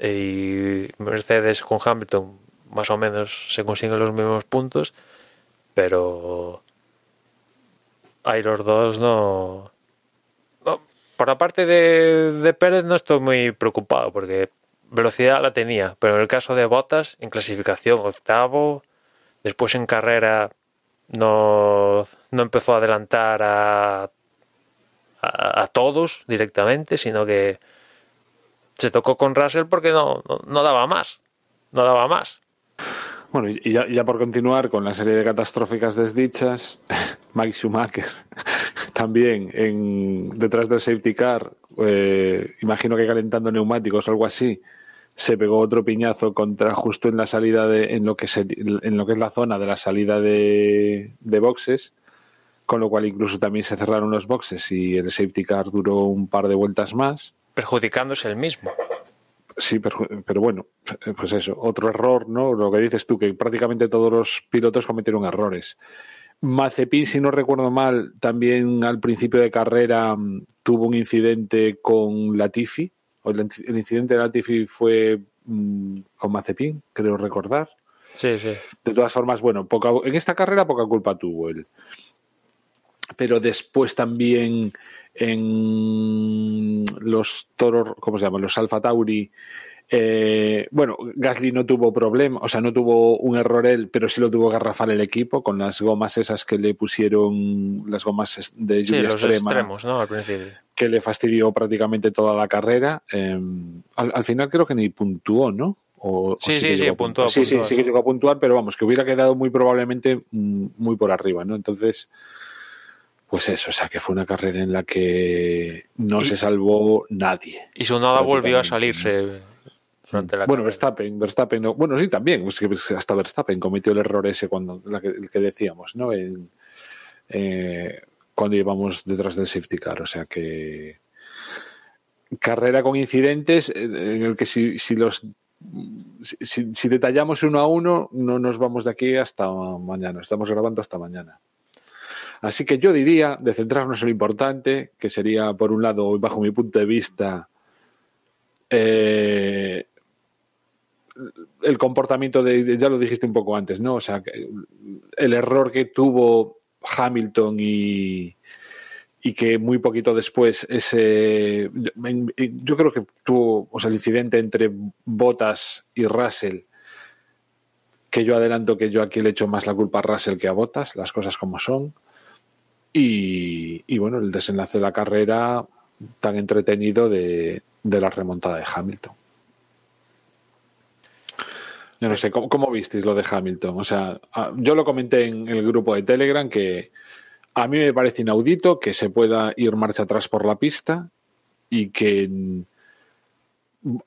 y Mercedes con Hamilton más o menos se consiguen los mismos puntos, pero hay los dos no... por la de, Pérez no estoy muy preocupado porque velocidad la tenía, pero en el caso de Bottas, en clasificación octavo, Después en carrera no, no empezó a adelantar a, a, todos directamente, sino que se tocó con Russell porque no, no, no daba más. No daba más. Bueno, y ya, ya, por continuar con la serie de catastróficas desdichas, Mike Schumacher también en, detrás del safety car, eh, imagino que calentando neumáticos o algo así, se pegó otro piñazo contra justo en la salida de en lo que se, en lo que es la zona de la salida de, de boxes con lo cual incluso también se cerraron los boxes y el safety car duró un par de vueltas más. Perjudicándose el mismo. Sí pero bueno pues eso otro error no lo que dices tú que prácticamente todos los pilotos cometieron errores Mazepin, si no recuerdo mal, también al principio de carrera tuvo un incidente con Latifi, el, el incidente de Latifi fue mmm, con Mazepin, creo recordar. Sí, sí. De todas formas, bueno, poca, en esta carrera poca culpa tuvo él. Pero después también en los toros, ¿cómo se llama? Los Alfa Tauri. Eh, bueno, Gasly no tuvo problema, o sea, no tuvo un error él, pero sí lo tuvo garrafal el equipo con las gomas esas que le pusieron, las gomas de lluvia sí, los extrema. extremos, ¿no? Al principio que le fastidió prácticamente toda la carrera. Eh, al, al, final creo que ni puntuó, ¿no? O, sí, o sí, sí, puntuó, sí, sí, sí, que llegó a puntuar, pero vamos, que hubiera quedado muy probablemente muy por arriba, ¿no? Entonces, pues eso, o sea, que fue una carrera en la que no y, se salvó nadie. Y su nada volvió a salirse. Durante la bueno, Verstappen, Verstappen, no, bueno, sí, también, es que hasta Verstappen cometió el error ese cuando, la que, el que decíamos, ¿no? En, eh, cuando llevamos detrás del safety car. O sea que carrera con incidentes en el que si, si los si, si, detallamos uno a uno no nos vamos de aquí hasta mañana. Estamos grabando hasta mañana. Así que yo diría de centrarnos en lo importante, que sería por un lado, bajo mi punto de vista, eh, el comportamiento de, ya lo dijiste un poco antes, ¿no? O sea, el error que tuvo Hamilton y, y que muy poquito después ese yo creo que tuvo o sea, el incidente entre Bottas y Russell que yo adelanto que yo aquí le echo más la culpa a Russell que a Bottas, las cosas como son. Y, y bueno, el desenlace de la carrera tan entretenido de, de la remontada de Hamilton. No sé, ¿cómo, ¿cómo, visteis lo de Hamilton? O sea, yo lo comenté en el grupo de Telegram que a mí me parece inaudito que se pueda ir marcha atrás por la pista y que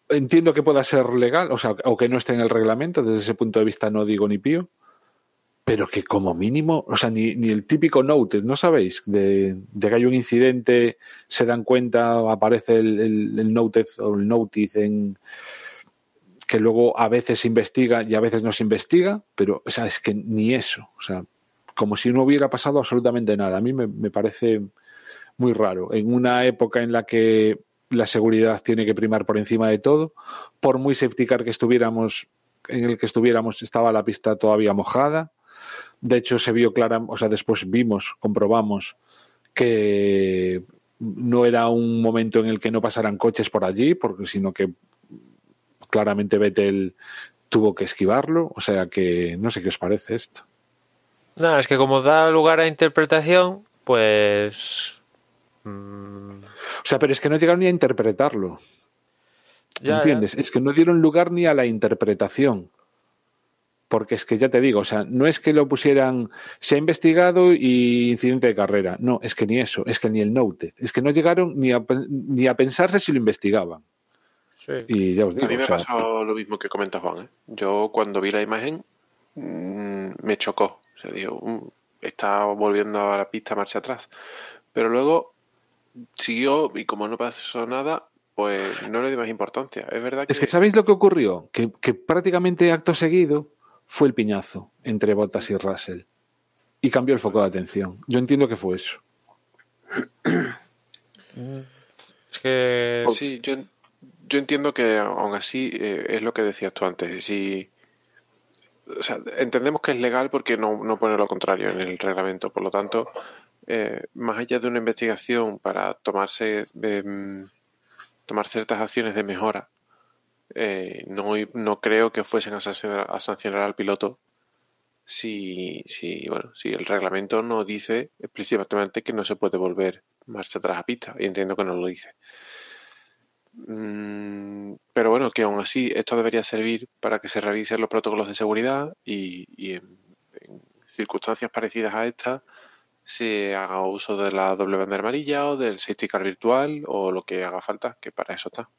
entiendo que pueda ser legal, o sea, o que no esté en el reglamento, desde ese punto de vista no digo ni pío, pero que como mínimo, o sea, ni, ni el típico note, ¿no sabéis? De, de, que hay un incidente, se dan cuenta, aparece el, el, o el notice en que luego a veces investiga y a veces no se investiga, pero o sea, es que ni eso, o sea, como si no hubiera pasado absolutamente nada. A mí me, me parece muy raro. En una época en la que la seguridad tiene que primar por encima de todo, por muy safety car que estuviéramos, en el que estuviéramos, estaba la pista todavía mojada. De hecho, se vio clara, o sea, después vimos, comprobamos que no era un momento en el que no pasaran coches por allí, porque sino que claramente Vettel tuvo que esquivarlo. O sea que no sé qué os parece esto. No, es que como da lugar a interpretación, pues. Mmm... O sea, pero es que no llegaron ni a interpretarlo. Ya, ¿Entiendes? Ya. Es que no dieron lugar ni a la interpretación. Porque es que ya te digo, o sea, no es que lo pusieran, se ha investigado y incidente de carrera. No, es que ni eso, es que ni el note. Es que no llegaron ni a, ni a pensarse si lo investigaban. Sí. Y ya os digo. A mí me o sea, pasó lo mismo que comenta Juan. ¿eh? Yo cuando vi la imagen mmm, me chocó. O sea, digo, mmm, está volviendo a la pista marcha atrás. Pero luego siguió y como no pasó nada, pues no le di más importancia. Es verdad que... Es que ¿sabéis lo que ocurrió? Que, que prácticamente acto seguido fue el piñazo entre Bottas y Russell. Y cambió el foco de atención. Yo entiendo que fue eso. Es que... Sí, yo, yo entiendo que aún así eh, es lo que decías tú antes. Si, o sea, entendemos que es legal porque no, no pone lo contrario en el reglamento. Por lo tanto, eh, más allá de una investigación para tomarse eh, tomar ciertas acciones de mejora, eh, no, no creo que fuesen a sancionar, a sancionar al piloto si, si, bueno, si el reglamento no dice explícitamente que no se puede volver marcha atrás a pista. Y entiendo que no lo dice. Mm, pero bueno, que aún así esto debería servir para que se revisen los protocolos de seguridad y, en, circunstancias parecidas a esta se haga uso de la doble bandera amarilla o del safety car virtual o lo que haga falta, que para eso está.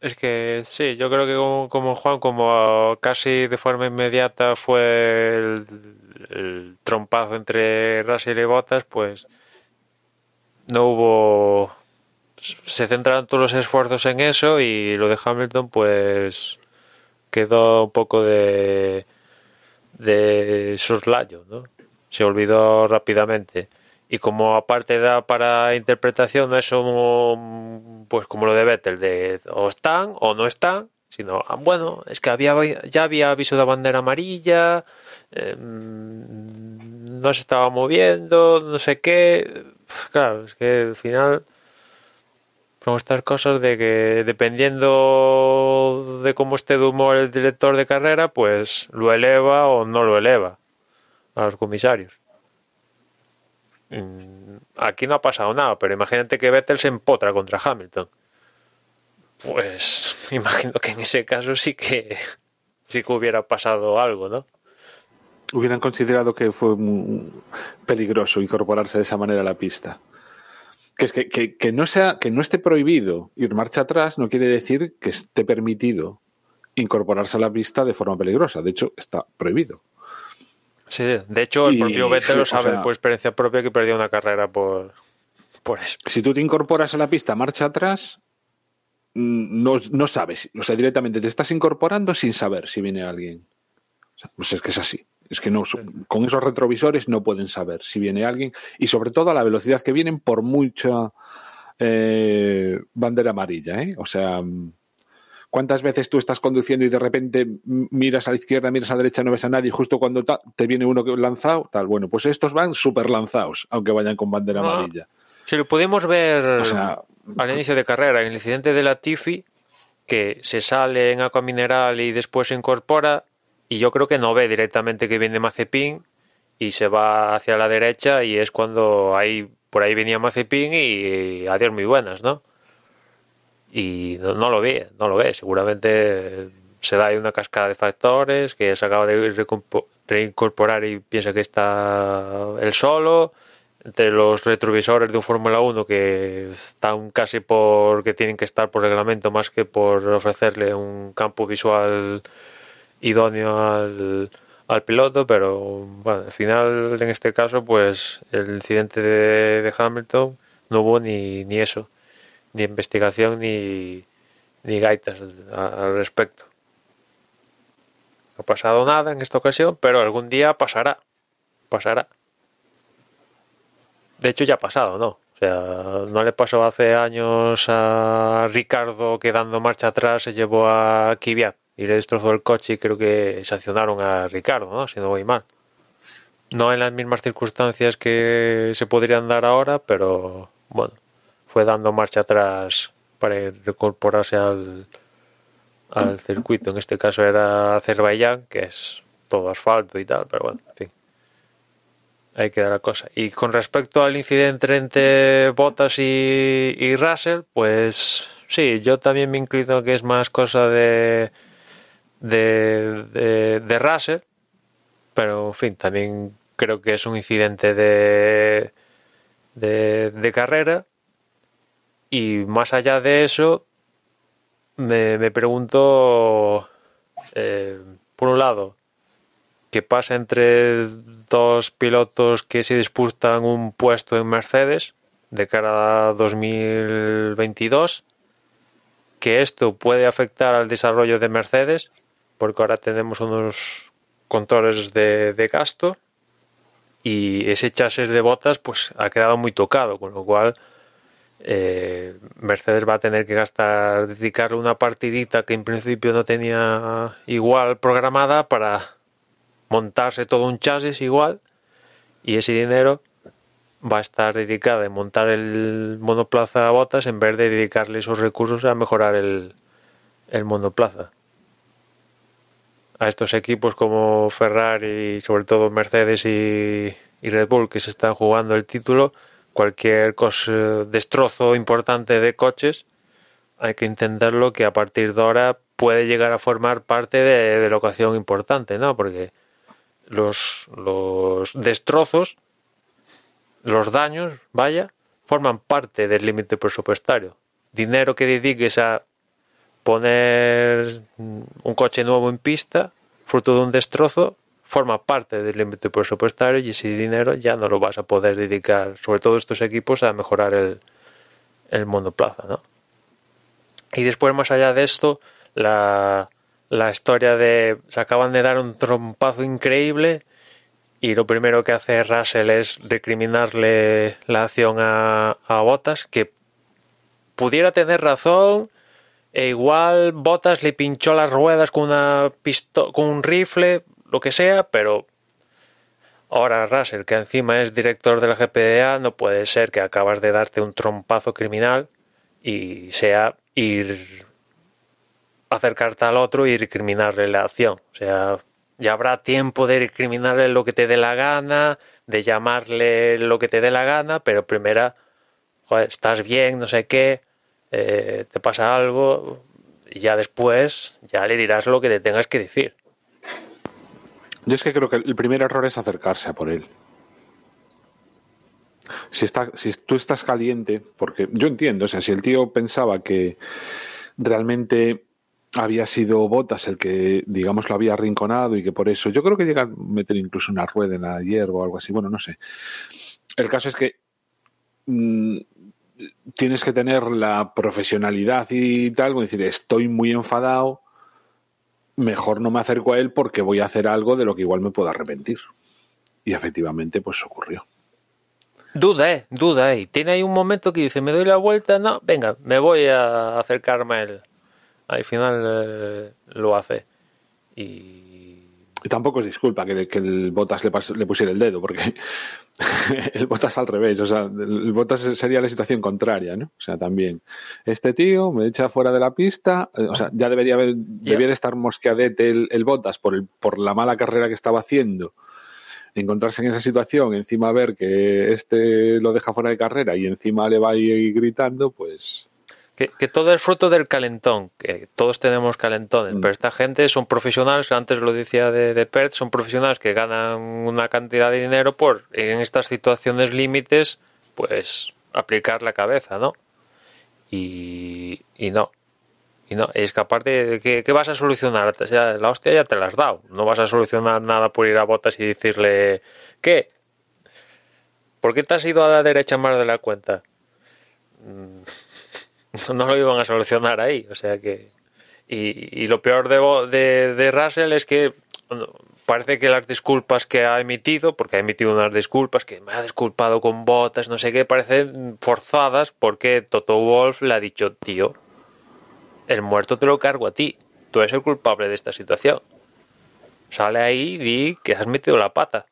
Es que sí, yo creo que como, Juan, como casi de forma inmediata fue el, el trompazo entre Russell y Bottas, pues no hubo se centraron todos los esfuerzos en eso y lo de Hamilton pues quedó un poco de de soslayo, ¿no? Se olvidó rápidamente. Y como aparte da para interpretación, no es pues como lo de Vettel, de o están o no están, sino, bueno, es que había ya había aviso de bandera amarilla, eh, no se estaba moviendo, no sé qué. Claro, es que al final son estas cosas de que dependiendo de cómo esté de humor el director de carrera, pues lo eleva o no lo eleva a los comisarios. Aquí no ha pasado nada, pero imagínate que Vettel se empotra contra Hamilton. Pues imagino que en ese caso sí que sí que hubiera pasado algo, ¿no? Hubieran considerado que fue peligroso incorporarse de esa manera a la pista que es que, que, que, no sea, que no esté prohibido ir marcha atrás no quiere decir que esté permitido incorporarse a la pista de forma peligrosa. De hecho, está prohibido. Sí, de hecho, el y, propio Vettel lo sabe o sea, por experiencia propia que perdió una carrera por, por eso. Si tú te incorporas a la pista marcha atrás, no, no sabes. O sea, directamente te estás incorporando sin saber si viene alguien. O sea, pues es que es así. Es que no, con esos retrovisores no pueden saber si viene alguien y sobre todo a la velocidad que vienen por mucha eh, bandera amarilla. ¿eh? O sea, ¿cuántas veces tú estás conduciendo y de repente miras a la izquierda, miras a la derecha, no ves a nadie y justo cuando te viene uno lanzado? Tal, bueno, pues estos van súper lanzados, aunque vayan con bandera no. amarilla. Si lo pudimos ver o sea, al inicio de carrera, en el incidente de la Tifi, que se sale en agua mineral y después se incorpora, y yo creo que no ve directamente que viene Mazepin y se va hacia la derecha y es cuando ahí por ahí venía Mazepin y, adiós muy buenas, ¿no? Y no, no, lo ve, no lo ve, seguramente se da ahí una cascada de factores que se acaba de reincorporar y piensa que está el solo entre los retrovisores de un Fórmula 1 que están casi por que tienen que estar por reglamento más que por ofrecerle un campo visual idóneo al, al piloto, pero bueno, al final en este caso pues el incidente de, Hamilton no hubo ni, ni eso, ni investigación ni, ni gaitas al respecto. No ha pasado nada en esta ocasión, pero algún día pasará. Pasará. De hecho ya ha pasado, ¿no? O sea, no le pasó hace años a Ricardo que dando marcha atrás se llevó a Kvyat y le destrozó el coche y creo que sancionaron a Ricardo, ¿no? Si no voy mal. No en las mismas circunstancias que se podrían dar ahora, pero bueno, fue dando marcha atrás para reincorporarse al, al circuito. En este caso era Azerbaiyán, que es todo asfalto y tal, pero bueno, en fin. Ahí queda la cosa. Y con respecto al incidente entre Bottas y, y Russell, pues sí, yo también me inclino que es más cosa de, de, de, de Russell, pero en fin, también creo que es un incidente de, de, de carrera. Y más allá de eso, me, me pregunto, eh, por un lado, ¿qué pasa entre dos pilotos que se disputan un puesto en Mercedes de cara a 2022? Que esto puede afectar al desarrollo de Mercedes, porque ahora tenemos unos controles de, de gasto y ese chasis de botas pues ha quedado muy tocado, con lo cual eh, Mercedes va a tener que gastar, dedicarle una partidita que en principio no tenía igual programada para montarse todo un chasis igual y ese dinero va a estar dedicado en montar el monoplaza a botas en vez de dedicarle esos recursos a mejorar el, el monoplaza. A estos equipos como Ferrari, sobre todo Mercedes y, Red Bull que se están jugando el título, cualquier cosa, destrozo importante de coches, hay que entenderlo que a partir de ahora puede llegar a formar parte de, de la ocasión importante, ¿no? Porque los, los destrozos, los daños, vaya, forman parte del límite presupuestario. Dinero que dediques a poner un coche nuevo en pista, fruto de un destrozo, forma parte del límite presupuestario y ese dinero ya no lo vas a poder dedicar, sobre todo estos equipos, a mejorar el, el monoplaza, ¿no? Y después, más allá de esto, la, la historia de se acaban de dar un trompazo increíble y lo primero que hace Russell es recriminarle la acción a, a Bottas, que pudiera tener razón, e igual Bottas le pinchó las ruedas con una pisto con un rifle, lo que sea, pero ahora Russell, que encima es director de la GPDA, no puede ser que acabas de darte un trompazo criminal y sea ir acercarte al otro y recriminarle la acción. O sea, ya habrá tiempo de recriminarle lo que te dé la gana, de llamarle lo que te dé la gana, pero primero, joder, estás bien, no sé qué, eh, te pasa algo, ya después ya le dirás lo que te tengas que decir. Yo es que creo que el primer error es acercarse a por él. Si, está, si tú estás caliente, porque yo entiendo, o sea, si el tío pensaba que realmente había sido Botas el que, digamos, lo había arrinconado y que por eso, yo creo que llega a meter incluso una rueda en la hierba o algo así, bueno, no sé. El caso es que mmm, tienes que tener la profesionalidad y tal, como decir, estoy muy enfadado, mejor no me acerco a él porque voy a hacer algo de lo que igual me puedo arrepentir. Y efectivamente, pues ocurrió. Duda, eh, duda, eh. Tiene ahí un momento que dice, me doy la vuelta, no, venga, me voy a acercarme a él. Al final eh, lo hace. Y... y... tampoco es disculpa que, que el Botas le, le, pusiera el dedo, porque el Botas al revés, o sea, el Botas sería la situación contraria, ¿no? O sea, también, este tío me echa fuera de la pista, o sea, ya debería haber, yeah. debía de estar mosqueadete el, el Botas por, el, por la mala carrera que estaba haciendo encontrarse en esa situación, encima ver que este lo deja fuera de carrera y encima le va a ir gritando, pues. Que, todo es fruto del calentón, que todos tenemos calentones, mm. pero esta gente son profesionales, antes lo decía de, de Perth, son profesionales que ganan una cantidad de dinero por en estas situaciones límites, pues aplicar la cabeza, ¿no? Y, y no. Y no, es que aparte, ¿qué, vas a solucionar? O sea, la hostia ya te la has dado. No vas a solucionar nada por ir a botas y decirle, ¿qué? ¿Por qué te has ido a la derecha más de la cuenta? Mm, no lo iban a solucionar ahí. O sea que. Y, lo peor de, de, de Russell es que parece que las disculpas que ha emitido, porque ha emitido unas disculpas, que me ha disculpado con botas, no sé qué, parecen forzadas porque Toto Wolf le ha dicho, tío, el muerto te lo cargo a ti, tú eres el culpable de esta situación. Sale ahí y di que has metido la pata.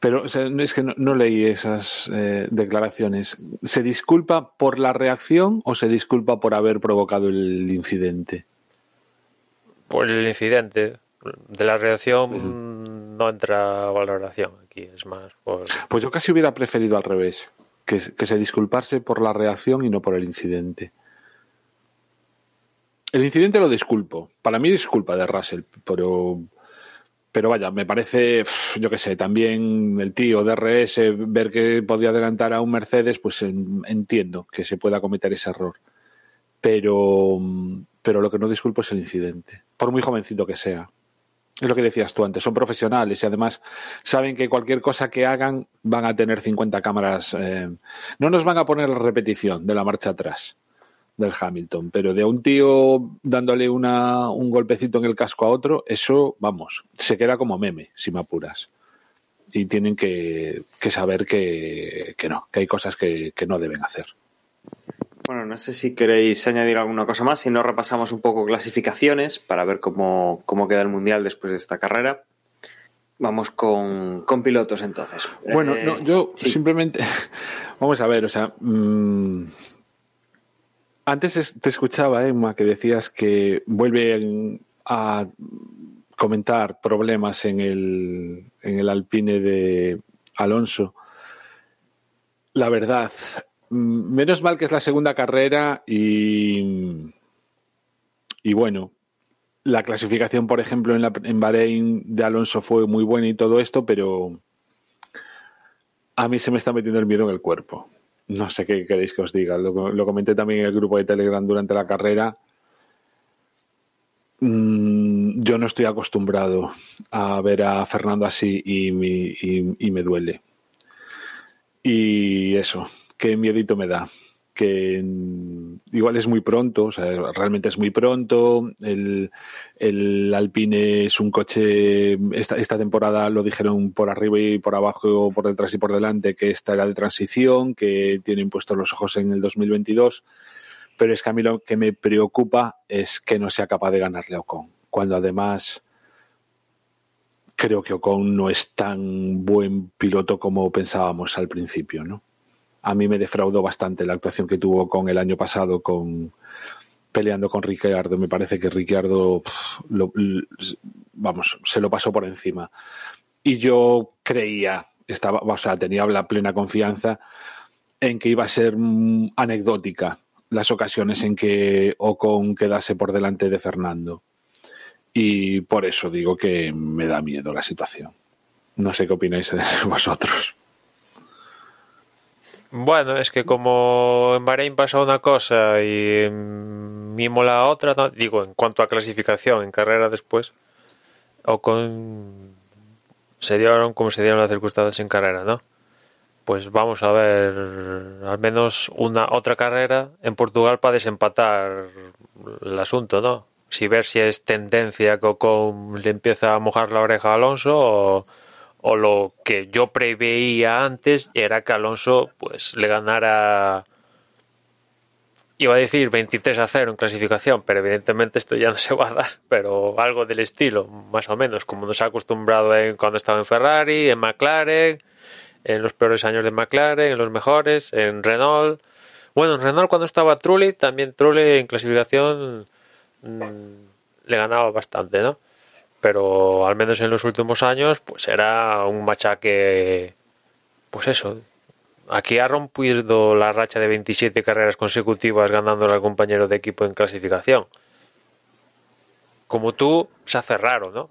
Pero es que no, leí esas eh, declaraciones. ¿Se disculpa por la reacción o se disculpa por haber provocado el incidente? Por el incidente. De la reacción no entra valoración aquí, es más. Pues yo casi hubiera preferido al revés, que, que se disculparse por la reacción y no por el incidente. El incidente lo disculpo. Para mí disculpa de Russell, pero pero vaya, me parece, yo qué sé, también el tío de RS, ver que podía adelantar a un Mercedes, pues entiendo que se pueda cometer ese error. Pero, pero lo que no disculpo es el incidente, por muy jovencito que sea. Es lo que decías tú antes, son profesionales y además saben que cualquier cosa que hagan van a tener 50 cámaras. Eh, no nos van a poner la repetición de la marcha atrás del Hamilton, pero de un tío dándole una, un golpecito en el casco a otro, eso, vamos, se queda como meme, si me apuras. Y tienen que, saber que, no, que hay cosas que, no deben hacer. Bueno, no sé si queréis añadir alguna cosa más, si no repasamos un poco clasificaciones para ver cómo, queda el Mundial después de esta carrera. Vamos con, pilotos entonces. Bueno, no, yo simplemente, vamos a ver, o sea, mm, antes te escuchaba, Emma, que decías que vuelven a comentar problemas en el, en el Alpine de Alonso. La verdad, menos mal que es la segunda carrera y, y bueno, la clasificación, por ejemplo, en, la, en Bahrein de Alonso fue muy buena y todo esto, pero a mí se me está metiendo el miedo en el cuerpo. No sé qué queréis que os diga. Lo, comenté también en el grupo de Telegram durante la carrera. Mm, yo no estoy acostumbrado a ver a Fernando así y, y me duele. Y eso, qué miedito me da que igual es muy pronto, o sea, realmente es muy pronto. El, Alpine es un coche, esta, esta, temporada lo dijeron por arriba y por abajo, por detrás y por delante, que esta era de transición, que tienen puestos los ojos en el 2022. Pero es que a mí lo que me preocupa es que no sea capaz de ganarle a Ocon, cuando además creo que Ocon no es tan buen piloto como pensábamos al principio, ¿no? A mí me defraudó bastante la actuación que tuvo con el año pasado con peleando con Ricciardo. Me parece que Ricciardo, vamos, se lo pasó por encima. Y yo creía, estaba, o sea, tenía la plena confianza en que iba a ser mm, anecdótica las ocasiones en que Ocon quedase por delante de Fernando. Y por eso digo que me da miedo la situación. No sé qué opináis vosotros. Bueno, es que como en Bahrein pasa una cosa y en Mimo la otra, digo, en cuanto a clasificación, en carrera después, o con. Se dieron como se dieron las circunstancias en carrera, ¿no? Pues vamos a ver al menos una otra carrera en Portugal para desempatar el asunto, ¿no? Si ver si es tendencia que con le empieza a mojar la oreja a Alonso o o lo que yo preveía antes era que Alonso pues le ganara iba a decir 23 a 0 en clasificación, pero evidentemente esto ya no se va a dar, pero algo del estilo, más o menos, como nos ha acostumbrado en, cuando estaba en Ferrari, en McLaren, en los peores años de McLaren, en los mejores, en Renault. Bueno, en Renault cuando estaba Trulli, también Trulli en clasificación mm, le ganaba bastante, ¿no? Pero al menos en los últimos años pues era un machaque pues eso aquí ha rompido la racha de 27 carreras consecutivas ganándole al compañero de equipo en clasificación. Como tú, se hace raro, ¿no?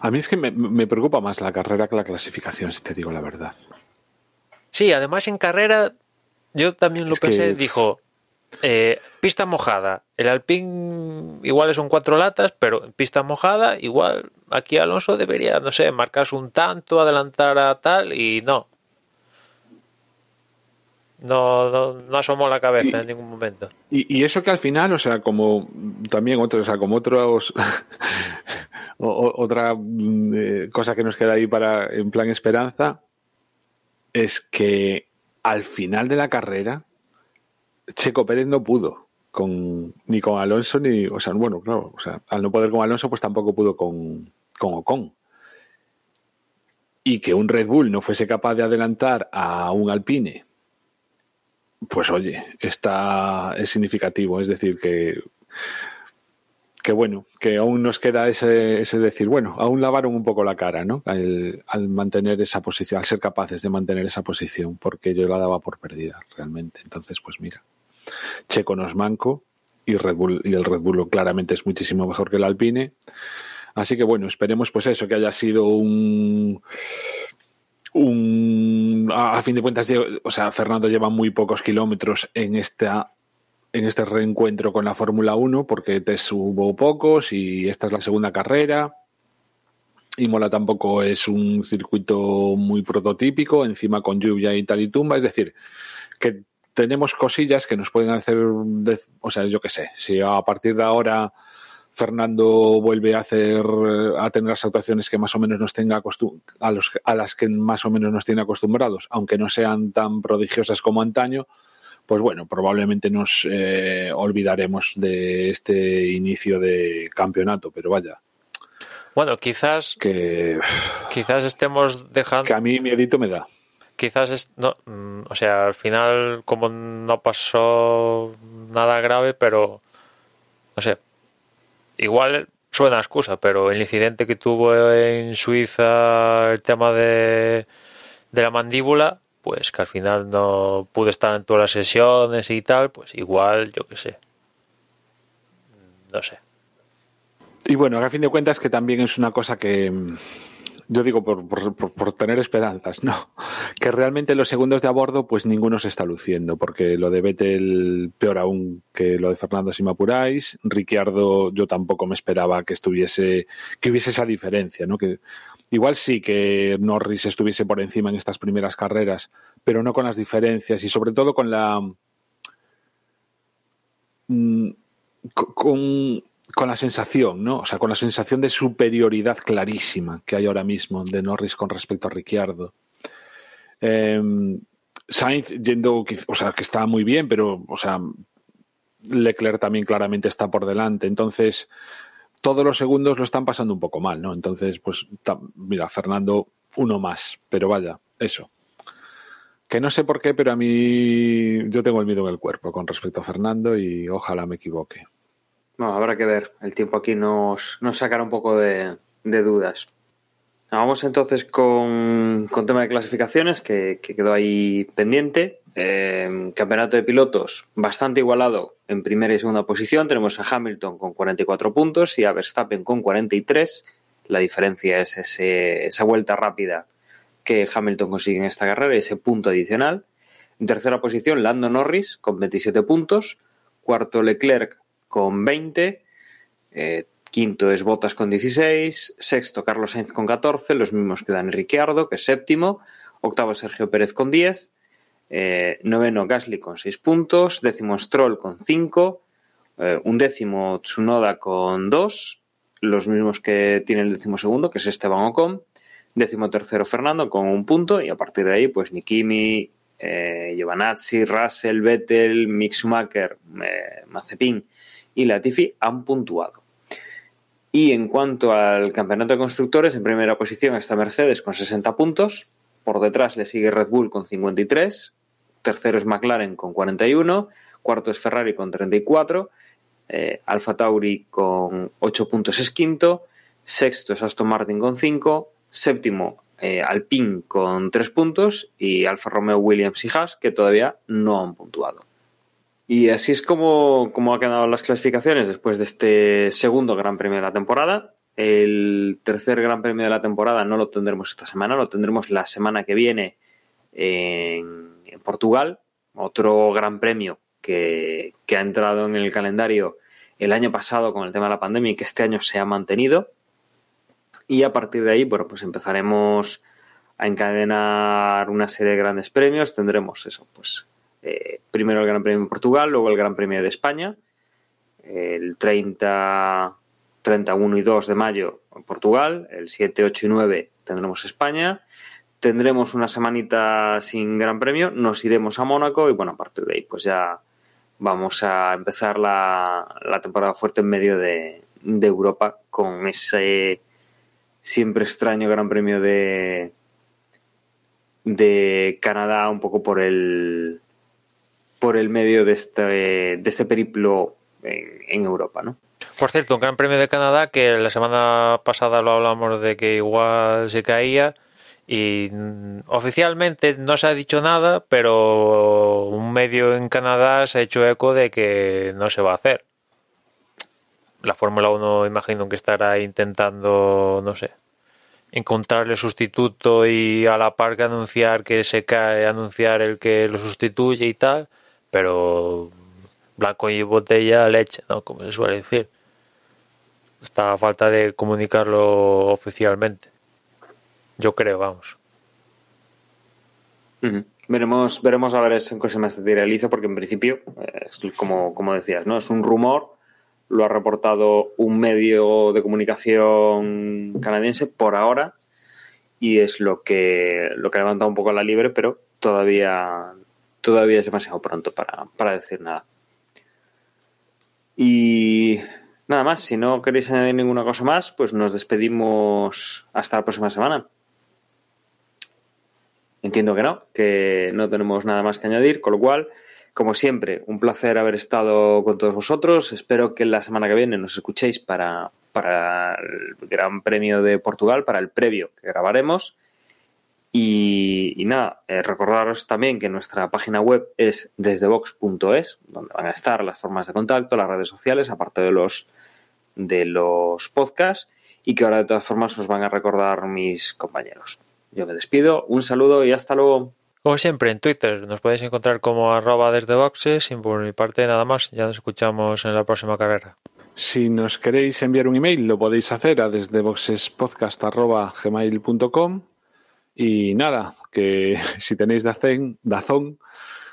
A mí es que me, me preocupa más la carrera que la clasificación, si te digo la verdad. Sí, además en carrera, yo también lo Es que- pensé, dijo, eh, pista mojada, el Alpine igual son cuatro latas, pero en pista mojada, igual aquí Alonso debería, no sé, marcarse un tanto, adelantar a tal, y no. No, no, no asomó la cabeza Y- en ningún momento. Y, y eso que al final, o sea, como también otros, o sea, como otros, o- otra mm, eh, cosa que nos queda ahí para, en plan esperanza, es que al final de la carrera, Checo Pérez no pudo con, ni con Alonso, ni, o sea, bueno, claro, al no poder con Alonso, pues tampoco pudo con, con Ocon. Y que un Red Bull no fuese capaz de adelantar a un Alpine pues oye, está, es significativo. Es decir, que, que bueno, que aún nos queda ese, ese decir, bueno, aún lavaron un poco la cara, ¿no? Al, al mantener esa posición, al ser capaces de mantener esa posición, porque yo la daba por perdida realmente. Entonces, pues mira, Checo no manco y, y el Red Bull claramente es muchísimo mejor que el Alpine. Así que bueno, esperemos pues eso, que haya sido un a, fin de cuentas, o sea, Fernando lleva muy pocos kilómetros en esta en este reencuentro con la Fórmula 1 porque te hubo pocos y esta es la segunda carrera. Imola tampoco es un circuito muy prototípico, encima con lluvia y tal y tumba, es decir, que tenemos cosillas que nos pueden hacer, o sea, yo qué sé, si a partir de ahora Fernando vuelve a hacer a tener las actuaciones que más o menos nos tenga acostum- a, los, a las que más o menos nos tiene acostumbrados, aunque no sean tan prodigiosas como antaño, pues bueno, probablemente nos eh, olvidaremos de este inicio de campeonato, pero vaya, Bueno, quizás, que, quizás estemos dejando... que a mí miedito me da. Quizás es, no, mm, o sea, al final como no pasó nada grave, pero no sé, igual suena excusa, pero el incidente que tuvo en Suiza, el tema de, de la mandíbula, pues que al final no pudo estar en todas las sesiones y tal, pues igual, yo qué sé, no sé. Y bueno, a fin de cuentas que también es una cosa que yo digo por, por- tener esperanzas, no, que realmente los segundos de a bordo pues ninguno se está luciendo, porque lo de Vettel peor aún que lo de Fernando si me apuráis, Ricciardo yo tampoco me esperaba que estuviese, que hubiese esa diferencia, ¿no? Que igual sí que Norris estuviese por encima en estas primeras carreras, pero no con las diferencias y sobre todo con la mm, co- con, con la sensación, ¿no? O sea, con la sensación de superioridad clarísima que hay ahora mismo de Norris con respecto a Ricciardo. Eh, Sainz yendo, o sea, que está muy bien, pero, o sea, Leclerc también claramente está por delante. Entonces, todos los segundos lo están pasando un poco mal, ¿no? Entonces, pues, mira, Fernando, uno más, pero vaya, eso. Que no sé por qué, pero a mí yo tengo el miedo en el cuerpo con respecto a Fernando y ojalá me equivoque. No, habrá que ver. El tiempo aquí nos, nos sacará un poco de, dudas. Vamos entonces con, con tema de clasificaciones que, que quedó ahí pendiente. Eh, campeonato de pilotos bastante igualado en primera y segunda posición. Tenemos a Hamilton con 44 puntos y a Verstappen con 43. La diferencia es esa vuelta rápida que Hamilton consigue en esta carrera, ese punto adicional. En tercera posición, Lando Norris con 27 puntos. Cuarto, Leclerc con 20. Eh, quinto es Bottas con 16. Sexto, Carlos Sainz con 14. Los mismos que Dani Ricciardo, que es séptimo. Octavo, Sergio Pérez con 10. Eh, noveno, Gasly con 6 puntos. Décimo, Stroll con 5. Eh, un décimo, Tsunoda con 2. Los mismos que tiene el décimo segundo, que es Esteban Ocon. Décimo tercero, Fernando con un punto. Y a partir de ahí, pues Nikimi, eh, Giovanazzi, Russell, Vettel, Mick Schumacher, eh, Mazepin y Latifi han puntuado. Y en cuanto al campeonato de constructores, en primera posición está Mercedes con 60 puntos, por detrás le sigue Red Bull con 53, tercero es McLaren con 41, cuarto es Ferrari con 34, eh, Alfa Tauri con 8 puntos es quinto, sexto es Aston Martin con 5, séptimo eh, Alpine con tres puntos y Alfa Romeo Williams y Haas que todavía no han puntuado. Y así es como, como ha quedado las clasificaciones después de este segundo Gran Premio de la temporada. El tercer Gran Premio de la temporada no lo tendremos esta semana, lo tendremos la semana que viene en, en Portugal. Otro Gran Premio que, que ha entrado en el calendario el año pasado con el tema de la pandemia y que este año se ha mantenido. Y a partir de ahí, bueno, pues empezaremos a encadenar una serie de grandes premios. Tendremos eso, pues eh, primero el Gran Premio de Portugal, luego el Gran Premio de España, el 30, 31 y 2 de mayo en Portugal, el 7, 8 y 9 tendremos España. Tendremos una semanita sin Gran Premio, nos iremos a Mónaco y bueno, a partir de ahí pues ya vamos a empezar la, la temporada fuerte en medio de, de, Europa con ese siempre extraño Gran Premio de, de Canadá un poco por el por el medio de este, de este periplo en, Europa, ¿no? Por cierto, un Gran Premio de Canadá que la semana pasada lo hablamos de que igual se caía y oficialmente no se ha dicho nada, pero un medio en Canadá se ha hecho eco de que no se va a hacer. La Fórmula 1 imagino que estará intentando, no sé, encontrarle sustituto y a la par que anunciar que se cae, anunciar el que lo sustituye y tal, pero blanco y botella leche, ¿no? Como se suele decir. Está a falta de comunicarlo oficialmente. Yo creo, vamos. Veremos, veremos a ver en qué se materializa, porque en principio, es como, como decías, ¿no? Es un rumor, lo ha reportado un medio de comunicación canadiense por ahora, y es lo que, lo que ha levantado un poco la libre, pero todavía, todavía es demasiado pronto para, para decir nada. Y nada más, si no queréis añadir ninguna cosa más, pues nos despedimos hasta la próxima semana. Entiendo que no, que no tenemos nada más que añadir, con lo cual, como siempre, un placer haber estado con todos vosotros. Espero que la semana que viene nos escuchéis para, para el Gran Premio de Portugal, para el previo que grabaremos. Y, y nada, eh, recordaros también que nuestra página web es desdevox.es, donde van a estar las formas de contacto, las redes sociales, aparte de los, de los podcasts, y que ahora de todas formas os van a recordar mis compañeros. Yo me despido, un saludo y hasta luego. Como siempre, en Twitter nos podéis encontrar como arroba desde boxes y por mi parte nada más. Ya nos escuchamos en la próxima carrera. Si nos queréis enviar un email, lo podéis hacer a desde gmail.com y nada, que si tenéis Dazón, Dazón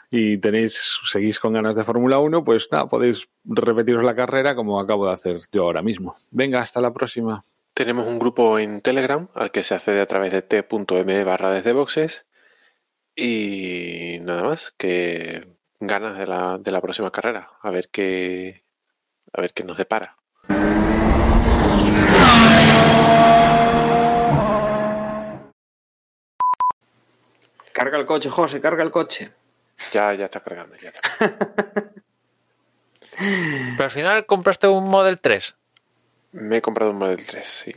y tenéis, seguís con ganas de Fórmula 1, pues nada, podéis repetiros la carrera como acabo de hacer yo ahora mismo. Venga, hasta la próxima. Tenemos un grupo en Telegram al que se accede a través de t.m barra desde boxes. Y nada más, que ganas de la, de la próxima carrera. A ver qué. A ver qué nos depara. Carga el coche, José, carga el coche. Ya, ya está cargando, ya está. Pero al final compraste un Model 3. Me he comprado un Model 3, sí.